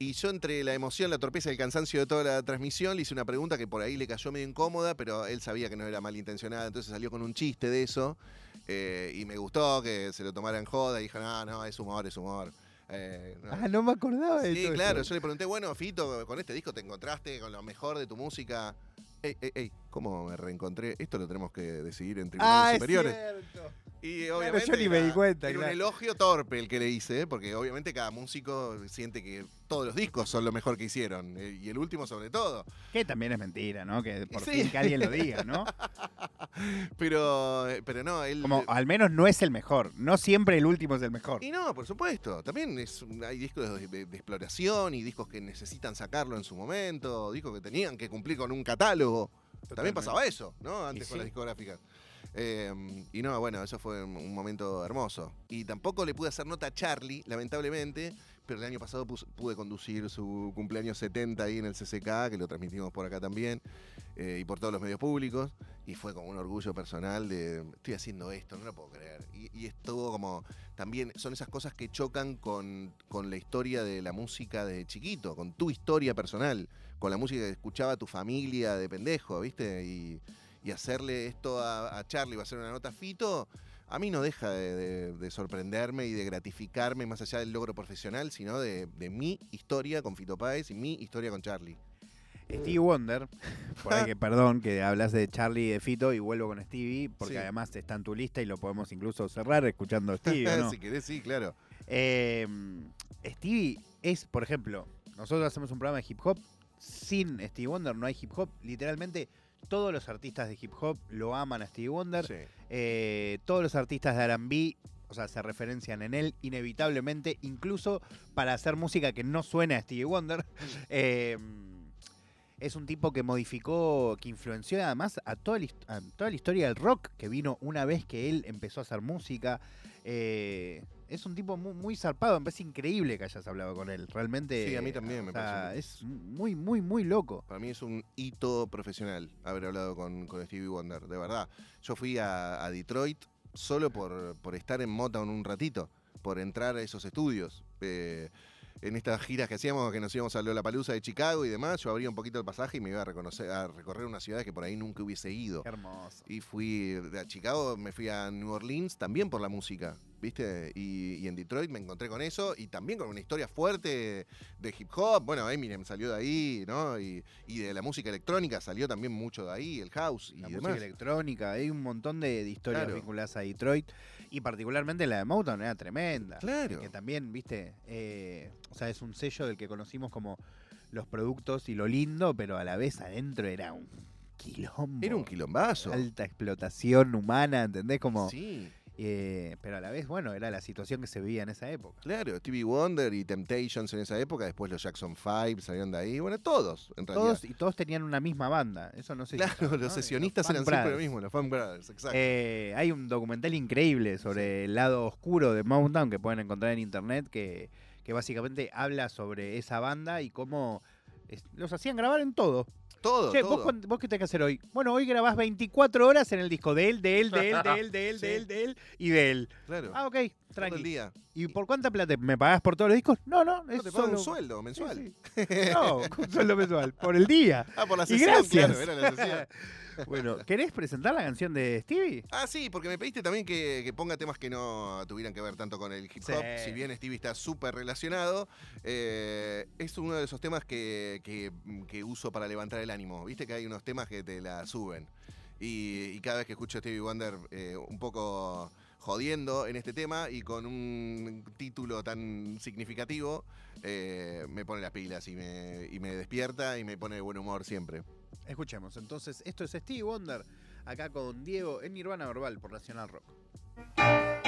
Y yo entre la emoción, la torpeza y el cansancio de toda la transmisión le hice una pregunta que por ahí le cayó medio incómoda, pero él sabía que no era malintencionada, entonces salió con un chiste de eso. Eh, y me gustó que se lo tomara en joda y dijo, no, no, es humor, es humor. Eh, no. Ah, no me acordaba de Sí, todo claro, eso. yo le pregunté, bueno, Fito, con este disco te encontraste con lo mejor de tu música. Ey, ey, ey, ¿cómo me reencontré? Esto lo tenemos que decidir en tribunales Ah, es superiores. cierto. Y Claro, obviamente yo ni me di cuenta, Era un claro. elogio torpe el que le hice, porque obviamente cada músico siente que todos los discos son lo mejor que hicieron, eh, y el último sobre todo. Que también es mentira, ¿no? Que por Sí. fin que alguien lo diga, ¿no? Pero, eh, pero no, él... Como al menos no es el mejor. No siempre el último es el mejor. Y no, por supuesto. También es, un- hay discos de, de- de exploración y discos que necesitan sacarlo en su momento, discos que tenían que cumplir con un catálogo. También Totalmente. pasaba eso, ¿no? Antes con las sí. discográficas. Eh, y no, bueno, eso fue un- un momento hermoso. Y tampoco le pude hacer nota a Charlie, lamentablemente, pero el año pasado pude conducir su cumpleaños 70 ahí en el CCK, que lo transmitimos por acá también, eh, y por todos los medios públicos. Y fue como un orgullo personal de, estoy haciendo esto, no lo puedo creer. Y, y estuvo como, también son esas cosas que chocan con, con la historia de la música de chiquito, con tu historia personal, con la música que escuchaba tu familia de pendejo, ¿viste? Y, hacerle esto a, Charlie, va a hacer una nota Fito, a mí no deja de, de- de sorprenderme y de gratificarme más allá del logro profesional, sino de, de mi historia con Fito Páez y mi historia con Charlie. Stevie Wonder, por ahí que, perdón, que hablas de Charlie y de Fito y vuelvo con Stevie, porque Sí. además está en tu lista y lo podemos incluso cerrar escuchando a Stevie, ¿o ¿no? si querés, sí, claro. Eh, Stevie es, por ejemplo, nosotros hacemos un programa de hip hop, sin Stevie Wonder no hay hip hop, literalmente todos los artistas de hip hop lo aman a Stevie Wonder, Eh, todos los artistas de R&B, o sea, se referencian en él inevitablemente, incluso para hacer música que no suene a Stevie Wonder. Eh, es un tipo que modificó, que influenció además a toda, la, a toda la historia del rock, que vino una vez que él empezó a hacer música. Eh, es un tipo muy, muy zarpado, me parece increíble que hayas hablado con él. Realmente. Sí, a mí también me sea, parece. Es muy, muy, muy loco. Para mí es un hito profesional haber hablado con, con Stevie Wonder, de verdad. Yo fui a, a Detroit solo por, por estar en Motown un ratito, por entrar a esos estudios. Eh, en estas giras que hacíamos, que nos íbamos a Lollapalooza de Chicago y demás, yo abría un poquito el pasaje y me iba a, reconocer, a recorrer unas ciudades que por ahí nunca hubiese ido. Qué hermoso. Y fui de a Chicago, me fui a New Orleans también por la música, ¿viste? Y, y en Detroit me encontré con eso y también con una historia fuerte de hip hop. Bueno, Eminem salió de ahí, ¿no? Y, y de la música electrónica salió también mucho de ahí, el house y la demás. música electrónica, hay un montón de, de historias Claro. vinculadas a Detroit y particularmente la de Motown era tremenda. Claro. Que también, viste, Eh, o sea, es un sello del que conocimos como los productos y lo lindo, pero a la vez adentro era un quilombo. Era un quilombazo. Alta explotación humana, ¿entendés? Como, Sí. Eh, pero a la vez, bueno, era la situación que se vivía en esa época. Claro, Stevie Wonder y Temptations en esa época, después los Jackson 5 salieron de ahí, bueno, todos, en realidad. Todos, y todos tenían una misma banda, eso no sé si claro, los ¿no? sesionistas eran siempre lo mismo, los Fan Brothers, exacto. Eh, hay un documental increíble sobre el lado oscuro de Mountain que pueden encontrar en internet que, que básicamente habla sobre esa banda y cómo es- los hacían grabar en todo. Todo, Che, todo. ¿vos, vos qué tenés que hacer hoy? Bueno, hoy grabás 24 horas en el disco de él, de él, de él, de él, de él, de Sí. él, de él y de él. Claro. Ah, ok, tranqui. el día. ¿Y por cuánta plata me pagás por todos los discos? No, no, No, es te solo... un sueldo mensual. No, un sueldo mensual, por el día. Ah, por la Y sesión, gracias. claro, era la sesión. bueno, ¿querés presentar la canción de Stevie? Ah, sí, porque me pediste también que, que ponga temas que no tuvieran que ver tanto con el hip hop. Sí. Si bien Stevie está súper relacionado, eh, es uno de esos temas que, que- que uso para levantar el ánimo. Viste que hay unos temas que te la suben. Y, y cada vez que escucho a Stevie Wonder eh, un poco jodiendo en este tema y con un título tan significativo, eh, me pone las pilas y me, y me despierta y me pone de buen humor siempre. Escuchemos, entonces, esto es Stevie Wonder, acá con Diego en Nirvana Verbal por Nacional Rock. Uh,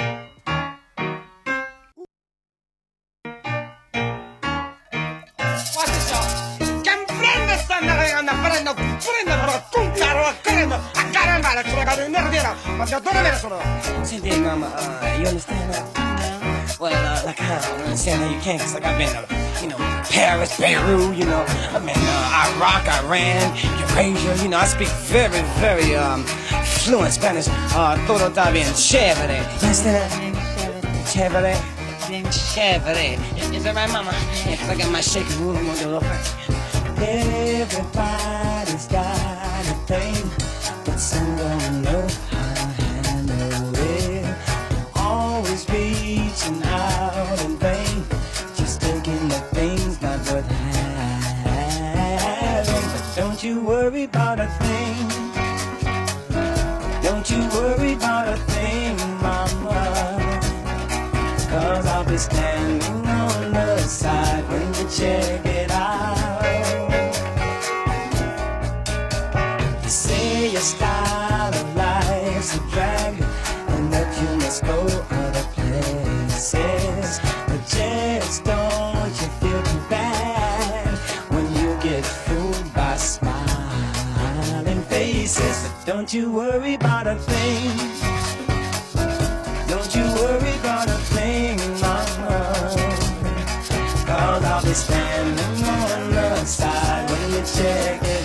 that? Well, uh, like, I don't understand how you can, cause like I've been to, you know, Paris, Beirut, you know, I've been uh, Iraq, Iran, Eurasia, you know, I speak very, very, um, fluent Spanish. Uh, todo está bien chévere. You understand? Chévere. Chévere. Is that right, mama? Yeah, 'cause I got my shaking room, do a little Everybody's got a thing, but some don't know But don't you worry about a thing. Don't you worry about a thing. Don't you worry about a thing, mama. Cause I'll be standing on the side when you check it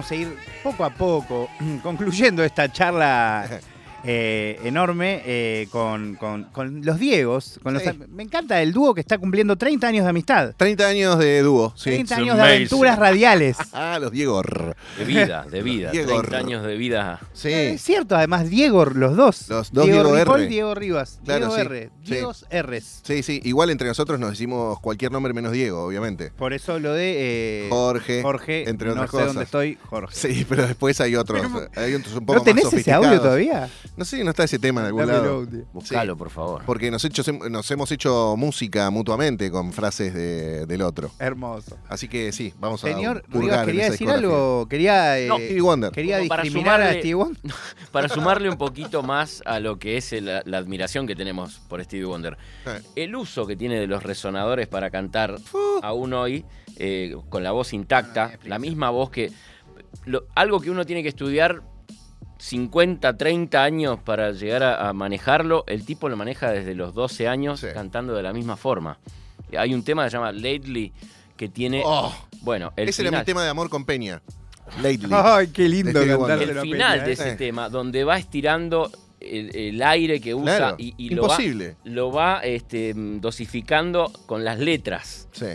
vamos a ir poco a poco concluyendo esta charla eh, enorme eh, con, con- con los Diegos. Con los, Sí. me encanta el dúo que está cumpliendo 30 años de amistad. 30 años de dúo, sí. 30 años de aventuras radiales. Ah, los Diego. De vida, de vida. Diego 30 años de vida. Sí. Es cierto, además, Diego, los dos. Los dos Diego Ripoll, R. Diego Rivas. Claro, Diego sí. R. Sí. Diegos R's. Sí, sí. Igual entre nosotros nos decimos cualquier nombre menos Diego, obviamente. Por eso lo de eh, Jorge, Jorge, entre no otras sé cosas. dónde estoy, Jorge. Sí, pero después hay otros. hay otros un poco ¿No tenés más ese audio todavía? No sé, no está ese tema en algún Dámelo, lado. Buscalo, por favor. Porque nos, hecho- nos hemos hecho música mutuamente con frases de- del otro. Hermoso. Así que sí, vamos a Señor Rivas, en quería esa decir algo. Quería, eh, No, Stevie Wonder. quería discriminar a sumarle- Stevie Wonder. Para sumarle un poquito más a lo que es el- la admiración que tenemos por Stevie Wonder. Eh. El uso que tiene de los resonadores para cantar aún hoy, eh, con la voz intacta, la misma voz que. lo- algo que uno tiene que estudiar 50, 30 años para llegar a, a manejarlo, el tipo lo maneja desde los 12 años cantando de la misma forma. Hay un tema que se llama Lately que tiene. Oh. bueno, el Ese era final. mi tema de amor con Peña. Lately. Ay, qué lindo Wonder. a el final Peña, de ¿eh? ese tema, donde va estirando el, el aire que usa Claro, y, y lo va, imposible. lo va este, dosificando con las letras. Sí.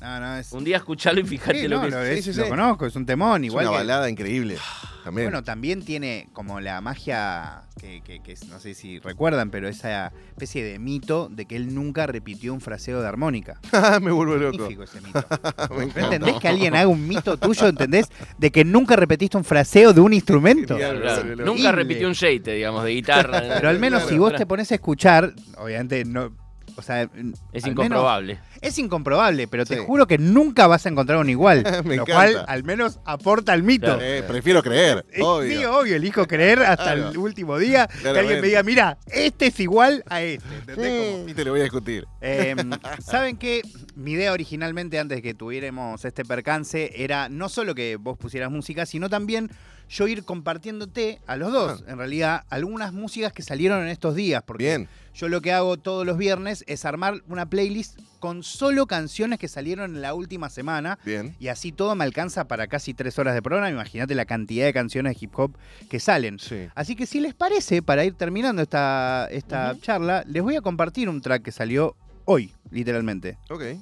No, no, es... Un día escucharlo y fíjate Sí, lo no, que lo, es. es- sí, sí, lo sí. conozco, es un temón. Es Igual una que- balada increíble. También. Bueno, también tiene como la magia que, que- que es- no sé si recuerdan, pero esa especie de mito de que él nunca repitió un fraseo de armónica. me vuelvo loco. Magnífico ese mito. Me ¿No entendés que alguien haga un mito tuyo, entendés? De que nunca repetiste un fraseo de un instrumento. Genial, Claro, Claro, Nunca repitió un shade, digamos, de guitarra. Pero al menos si vos te pones a escuchar, obviamente no. O sea, Es menos- incomprobable. es incomprobable, pero te Sí. juro que nunca vas a encontrar un igual. Me lo encanta. cual al menos aporta al mito. Claro. Eh, prefiero creer. Eh, Obvio. Sí, obvio, elijo creer hasta Claro. el último día que alguien me diga, mira, este es igual a este. ¿entendés? Mm, Y te lo voy a discutir. Eh, Saben que mi idea originalmente, antes de que tuviéramos este percance, era no solo que vos pusieras música, sino también yo ir compartiéndote a los dos, en realidad, algunas músicas que salieron en estos días. Porque Bien. yo lo que hago todos los viernes es armar una playlist con solo canciones que salieron en la última semana. Bien. Y así todo me alcanza para casi tres horas de programa. Imagínate la cantidad de canciones de hip hop que salen. Sí. Así que si les parece, para ir terminando esta, esta charla, les voy a compartir un track que salió hoy, literalmente.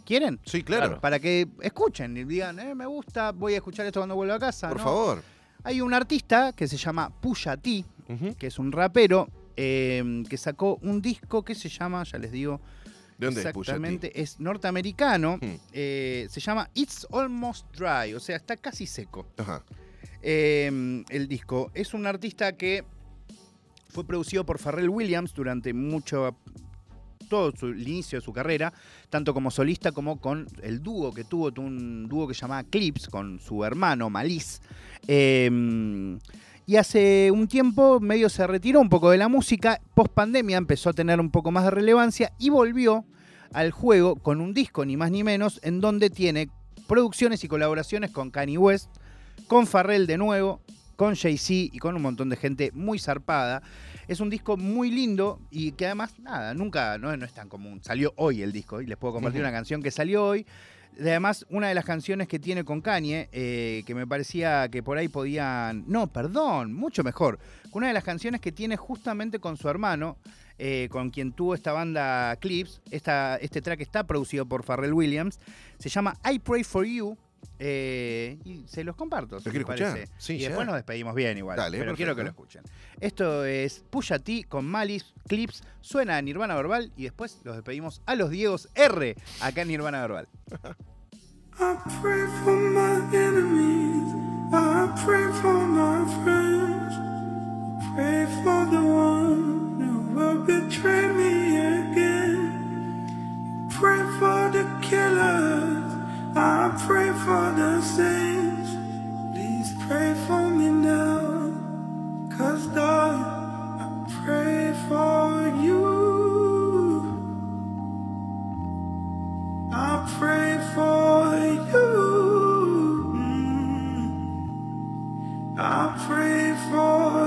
¿Quieren? Sí, claro. Para que escuchen y digan, eh, me gusta, voy a escuchar esto cuando vuelva a casa. Por ¿no? favor. Hay un artista que se llama Pusha T, que es un rapero, eh, que sacó un disco que se llama, ya les digo, ¿De dónde es Pusha T? exactamente, es norteamericano, Hmm. eh, se llama It's Almost Dry, o sea, está casi seco. Ajá. Eh, el disco es un artista que fue producido por Pharrell Williams durante mucho todo su, el inicio de su carrera, tanto como solista como con el dúo que tuvo, tuvo un dúo que se llamaba Clips con su hermano Malice. Eh, y hace un tiempo medio se retiró un poco de la música, post pandemia empezó a tener un poco más de relevancia y volvió al juego con un disco ni más ni menos en donde tiene producciones y colaboraciones con Kanye West, con Farrell de nuevo, con Jay-Z y con un montón de gente muy zarpada. Es un disco muy lindo y que además, nada, nunca, no, no es tan común. Salió hoy el disco y les puedo compartir una canción que salió hoy. Además, una de las canciones que tiene con Kanye, eh, que me parecía que por ahí podían... No, perdón, mucho mejor. Una de las canciones que tiene justamente con su hermano, eh, con quien tuvo esta banda Clips. Esta, este track está producido por Pharrell Williams. Se llama I Pray For You. Eh, y se los comparto. si ¿Lo quiero les escuchar? parece. Sí, y ya. después nos despedimos bien igual. Dale, pero quiero que lo perfecto. escuchen. Esto es Pusha T con Malice Clips. Suena a Nirvana Verbal y después los despedimos a los Diegos R acá en Nirvana Verbal. I pray for my enemies. I pray for my friends. Pray for the one who will betray me again. Pray for the killers. I pray for the saints. Please pray for me now. Cause Lord, I pray for you. I pray for you. Mm. I pray Rarely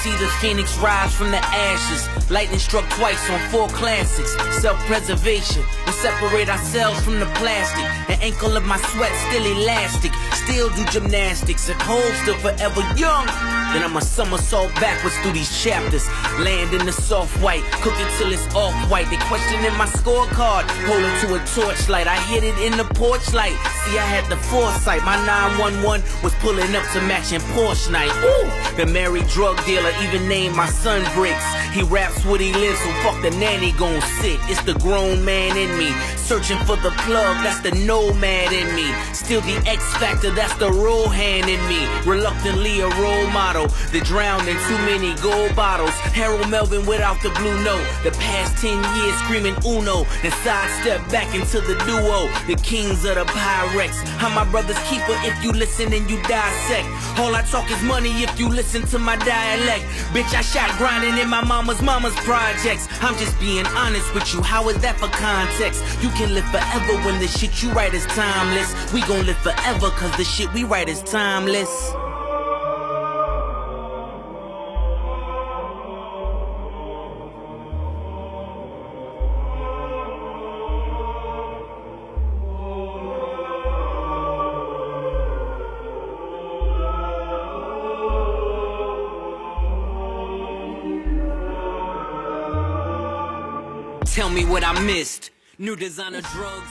see the phoenix rise from the ashes. Lightning struck twice on four classics. Self-preservation. We separate ourselves from the plastic. The ankle of my sweat still elastic. Still do gymnastics. If hole's still forever young, then I'm a somersault backwards through these chapters. Land in the soft white, cook it till it's off white. They questioning my scorecard, hold it to a torchlight. I hit it in the porch light. See, I had the foresight. My 911 was pulling up to matching Porsche night. Ooh, the married drug dealer even named my son Bricks. He raps what he lives, so fuck the nanny gon' sit. It's the grown man in me, searching for the plug. That's the nomad in me. Still the X factor, that's the role hand in me. Reluctantly a role model that drowned in too many gold bottles. Harold Melvin without the blue note. The past 10 years screaming Uno, and sidestep back into the duo. The kings of the Pyrex. I'm my brother's keeper if you listen and you dissect. All I talk is money if you listen to my dialect. Bitch, I shot grinding in my mama's mama's projects. I'm just being honest with you. How is that for context? You can live forever when the shit you write is timeless. We gon' live forever cause the shit we write is timeless.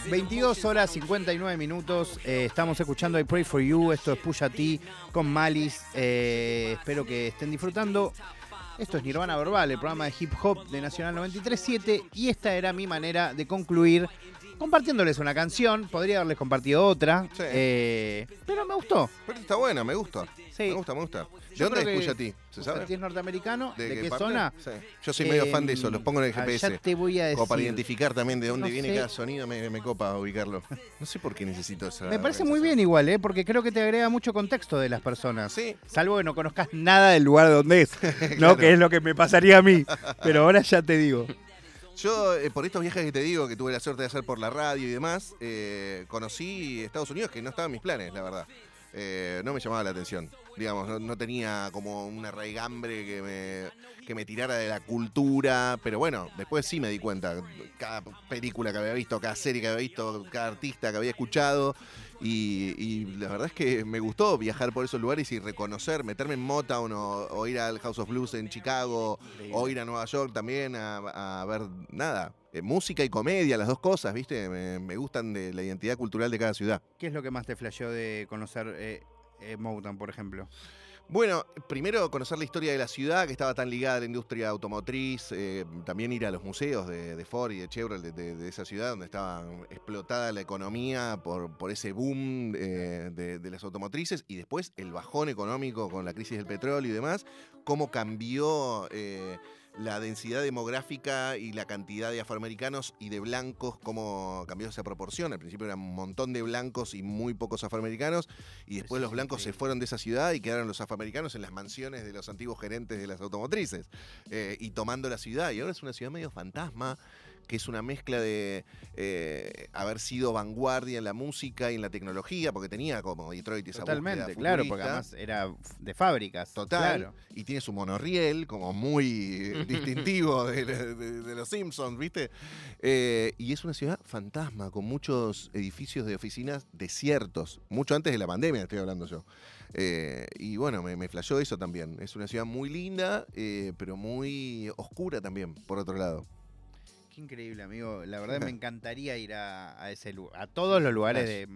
22 horas 59 minutos. eh, estamos escuchando I Pray for You. Esto es Pusha T con Malice. eh, espero que estén disfrutando. Esto es Nirvana Verbal, el programa de hip hop de Nacional 93.7. Y esta era mi manera de concluir compartiéndoles una canción. Podría haberles compartido otra. eh, pero me gustó. Pero está buena, me gusta. Sí. Me gusta, me gusta. ¿De Yo dónde creo es que T? ¿Se sabe? T es norteamericano. ¿De, qué, parte? zona? Sí. Yo soy medio fan de eso, los pongo en el ah, GPS. Ya te voy a decir. Como para identificar también de dónde No viene sé. cada sonido, me, me copa ubicarlo. No sé por qué necesito eso. Me parece muy bien igual, ¿eh? porque creo que te agrega mucho contexto de las personas. Sí. Salvo que no conozcas nada del lugar donde es, ¿no? Claro. Que es lo que me pasaría a mí. Pero ahora ya te digo. Yo, eh, por estos viajes que te digo, que tuve la suerte de hacer por la radio y demás, eh, conocí Estados Unidos, que no estaba en mis planes, la verdad. Eh, no me llamaba la atención. Digamos, no, no tenía como una raigambre que me, que me tirara de la cultura. Pero bueno, después sí me di cuenta. Cada película que había visto, cada serie que había visto, cada artista que había escuchado. Y, y la verdad es que me gustó viajar por esos lugares y reconocer, meterme en Motown o, o ir al House of Blues en Chicago o ir a Nueva York también a, a ver nada. eh, música y comedia, las dos cosas, ¿viste? Me, me gustan de la identidad cultural de cada ciudad. ¿Qué es lo que más te flasheó de conocer eh, eh, Motown, por ejemplo? Bueno, primero conocer la historia de la ciudad, que estaba tan ligada a la industria automotriz, eh, también ir a los museos de, Ford y de Chevrolet de, esa ciudad, donde estaba explotada la economía por, ese boom eh, de, de las automotrices, y después el bajón económico con la crisis del petróleo y demás, cómo cambió eh, la densidad demográfica y la cantidad de afroamericanos y de blancos, cómo cambió esa proporción. Al principio eran un montón de blancos y muy pocos afroamericanos, y después los blancos se fueron de esa ciudad y quedaron los afroamericanos en las mansiones de los antiguos gerentes de las automotrices, eh, y tomando la ciudad. Y ahora es una ciudad medio fantasma, que es una mezcla de eh, haber sido vanguardia en la música y en la tecnología, porque tenía como Detroit esa Totalmente, claro, porque además era de fábricas. Total. Claro. Y tiene su monorriel, como muy distintivo de, de- de los Simpsons, ¿viste? Eh, y es una ciudad fantasma, con muchos edificios de oficinas desiertos. Mucho antes de la pandemia, estoy hablando yo. Eh, y bueno, me, me flashó eso también. Es una ciudad muy linda, eh, pero muy oscura también, por otro lado. Qué increíble, amigo. La verdad me encantaría ir a, a ese lugar, a todos los lugares de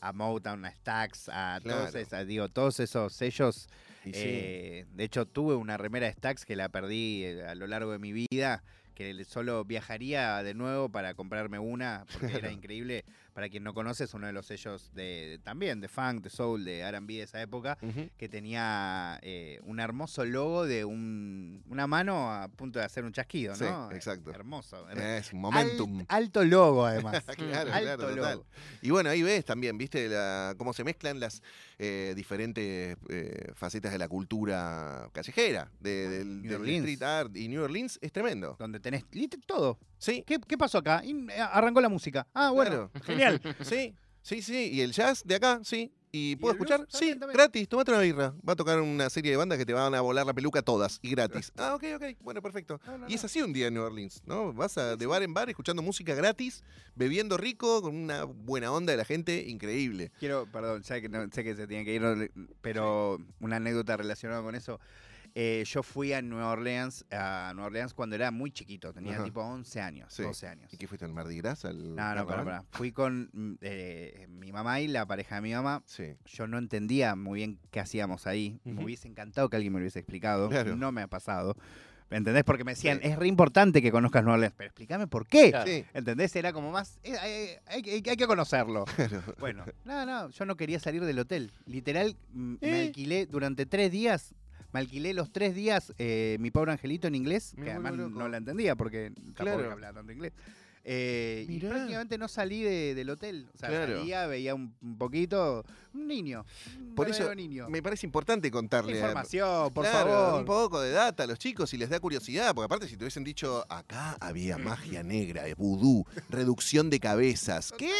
a Motown, a Stax, a todos, esa- digo, todos esos sellos. Sí. eh, de hecho, tuve una remera de Stax que la perdí eh, a lo largo de mi vida, que solo viajaría de nuevo para comprarme una, porque era increíble. Para quien no conoce, es uno de los sellos de también de funk, de soul, de R&B de esa época, que tenía eh, un hermoso logo de un- una mano a punto de hacer un chasquido, Sí, ¿no? exacto. Hermoso. Es un momentum. Alt- alto logo, además. claro, alto claro, logo. total. Y bueno, ahí ves también, viste, la- cómo se mezclan las eh, diferentes eh, facetas de la cultura callejera, de- del, street art. Y New Orleans es tremendo. Donde tenés todo. Sí. ¿Qué, qué pasó acá? Y, eh, arrancó la música. Ah, bueno, Claro. Genial. Sí, sí, sí. Y el jazz de acá, sí. ¿Y puedo escuchar? También, Sí, también. gratis, tomate una birra. Va a tocar una serie de bandas que te van a volar la peluca todas y gratis. Ah, ok, ok. Bueno, perfecto. y es así un día en New Orleans, ¿no? Vas a, de bar en bar escuchando música gratis, bebiendo rico, con una buena onda de la gente, increíble. Quiero, perdón, sé que, no- sé que se tiene que ir, pero una anécdota relacionada con eso. Eh, yo fui a Nueva Orleans, a Nueva Orleans cuando era muy chiquito, tenía Ajá. tipo 11 años, Sí. 12 años. ¿Y qué fuiste al Mardi Gras? Al No, no, para. Fui con mm, eh, mi mamá y la pareja de mi mamá. Sí. Yo no entendía muy bien qué hacíamos ahí. Me hubiese encantado que alguien me lo hubiese explicado. Claro. No me ha pasado. ¿Me ¿Entendés? Porque me decían, Sí. es re importante que conozcas Nueva Orleans. Pero explícame por qué. Claro. Sí. ¿Entendés? Era como más. eh, hay, hay- hay que conocerlo. Claro. Bueno, no, no, yo no quería salir del hotel. Literal, me Eh. alquilé durante tres días. Me alquilé los tres días eh, mi pobre angelito en inglés, que además no la entendía porque tampoco Claro. hablaba tanto inglés. Eh, y prácticamente no salí de- del hotel. O sea, Claro. salía, veía un, un poquito. Un niño. Un Por eso niño. me parece importante contarle. a- Información, por Claro, favor. Un poco de data a los chicos y les da curiosidad, porque aparte si te hubiesen dicho, acá había magia negra, vudú, reducción de cabezas. ¿Qué?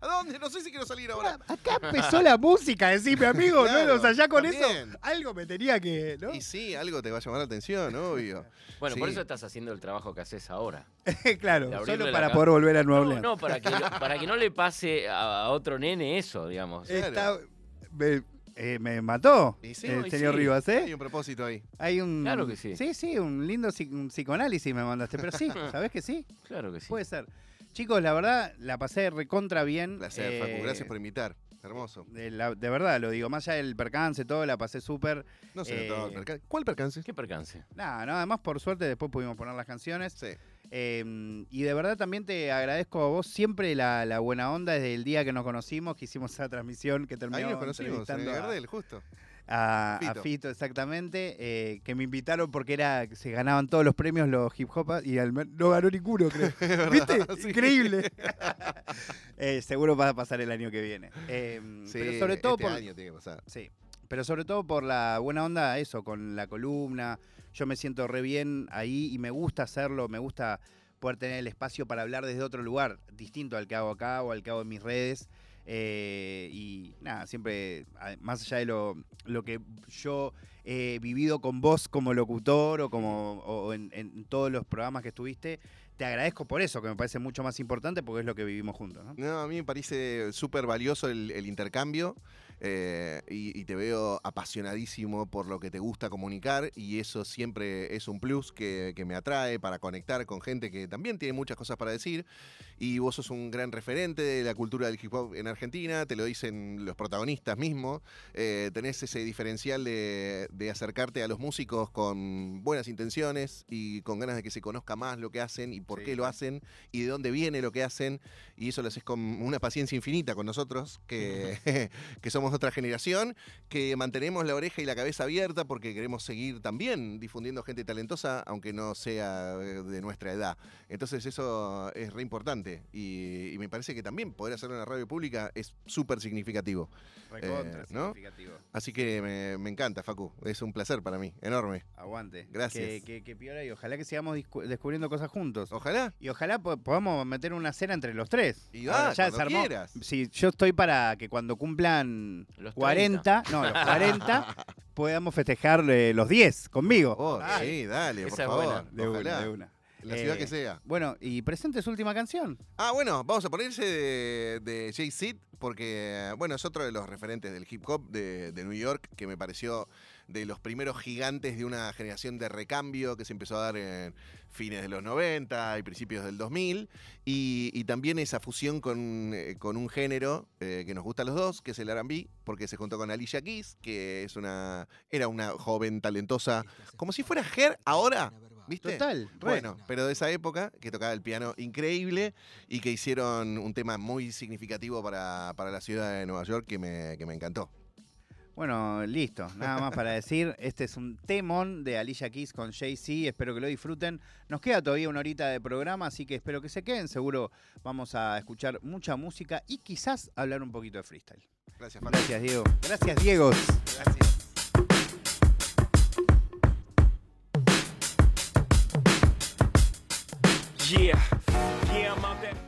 ¿A dónde? No sé si quiero salir ahora. Acá empezó la música, decime amigo, Claro, ¿no? O sea, ya con también. eso algo me tenía que. ¿no? Y sí, algo te va a llamar la atención, obvio. Bueno, por eso estás haciendo el trabajo que haces ahora. claro, solo para poder volver a Nueva No, Orleans. no, para que, para que no le pase a, a otro nene eso, digamos. Está- me, eh, me mató sí, el y señor sí, Rivas, ¿eh? Hay un propósito ahí. Hay un. Claro que sí. Sí, sí, un lindo un psicoanálisis me mandaste. Pero sí, ¿sabés que sí? Claro que sí. Puede ser. Chicos, la verdad, la pasé recontra bien. Placer, eh, Facu, gracias por invitar. Hermoso. De, la- de verdad, lo digo, más allá del percance, todo, la pasé súper. No sé, eh, todo el percance. ¿cuál percance? ¿Qué percance? Nada, no, además por suerte después pudimos poner las canciones. Sí. Eh, y de verdad también te agradezco a vos siempre la, la buena onda desde el día que nos conocimos, que hicimos esa transmisión que Ahí terminó nos conocimos, en entrevistando a- Gardel, justo. a, a Fito. Exactamente, eh, que me invitaron porque era se ganaban todos los premios los hip hop y al no ganó ninguno, creo. ¿Viste? sí. Increíble. Eh, seguro va a pasar el año que viene. Eh, Sí, pero sobre todo este por año tiene que pasar. Sí. Pero sobre todo por la buena onda, eso, con la columna. Yo me siento re bien ahí y me gusta hacerlo, me gusta poder tener el espacio para hablar desde otro lugar, distinto al que hago acá o al que hago en mis redes. Eh, y nada, siempre, más allá de lo, lo que yo he vivido con vos como locutor o como en, todos los programas que estuviste, te agradezco por eso, que me parece mucho más importante porque es lo que vivimos juntos. ¿no? No, a mí me parece súper valioso el intercambio eh, y, y te veo apasionadísimo por lo que te gusta comunicar y eso siempre es un plus que, que me atrae para conectar con gente que también tiene muchas cosas para decir. Y vos sos un gran referente de la cultura del hip hop en Argentina, te lo dicen los protagonistas mismos, eh, tenés ese diferencial de, de acercarte a los músicos con buenas intenciones y con ganas de que se conozca más lo que hacen y por Sí, qué lo hacen y de dónde viene lo que hacen y eso lo haces con una paciencia infinita con nosotros, que, que somos otra generación, que mantenemos la oreja y la cabeza abierta porque queremos seguir también difundiendo gente talentosa, aunque no sea eh, de nuestra edad. Entonces eso es re importante y, y me parece que también poder hacerlo en la radio pública es súper significativo. Recontra Eh, ¿no? significativo. Así que me, me encanta, Facu. Es un placer para mí, enorme. Aguante. Gracias. Que, que, que piola y ojalá que sigamos descubriendo cosas juntos. Ojalá. Y ojalá po- podamos meter una cena entre los tres. Y va, ya cuando se armó. quieras. Sí, yo estoy para que cuando cumplan Los 40, no, los 40, podamos festejar eh, los 10 conmigo. Oh, sí, dale, por favor. buena. De una, de una. La ciudad Eh, que sea. Bueno, y presente su última canción. Ah, bueno, vamos a ponerse de, de Jay-Z porque, bueno, es otro de los referentes del hip hop de, de New York que me pareció de los primeros gigantes de una generación de recambio que se empezó a dar en fines de los 90 y principios del 2000 y, y también esa fusión con, eh, con un género eh, que nos gusta a los dos, que es el R&B, porque se juntó con Alicia Keys, que es una era una joven talentosa, como si fuera Her ahora, ¿viste? Total. Bueno, pero de esa época, que tocaba el piano increíble y que hicieron un tema muy significativo para, para la ciudad de Nueva York que me, que me encantó. Bueno, listo. Nada más para decir. Este es un temón de Alicia Keys con Jay-Z. Espero que lo disfruten. Nos queda todavía una horita de programa, así que espero que se queden. Seguro vamos a escuchar mucha música y quizás hablar un poquito de freestyle. Gracias. Gracias, Diego. Gracias, Diego. Gracias. Yeah. Yeah,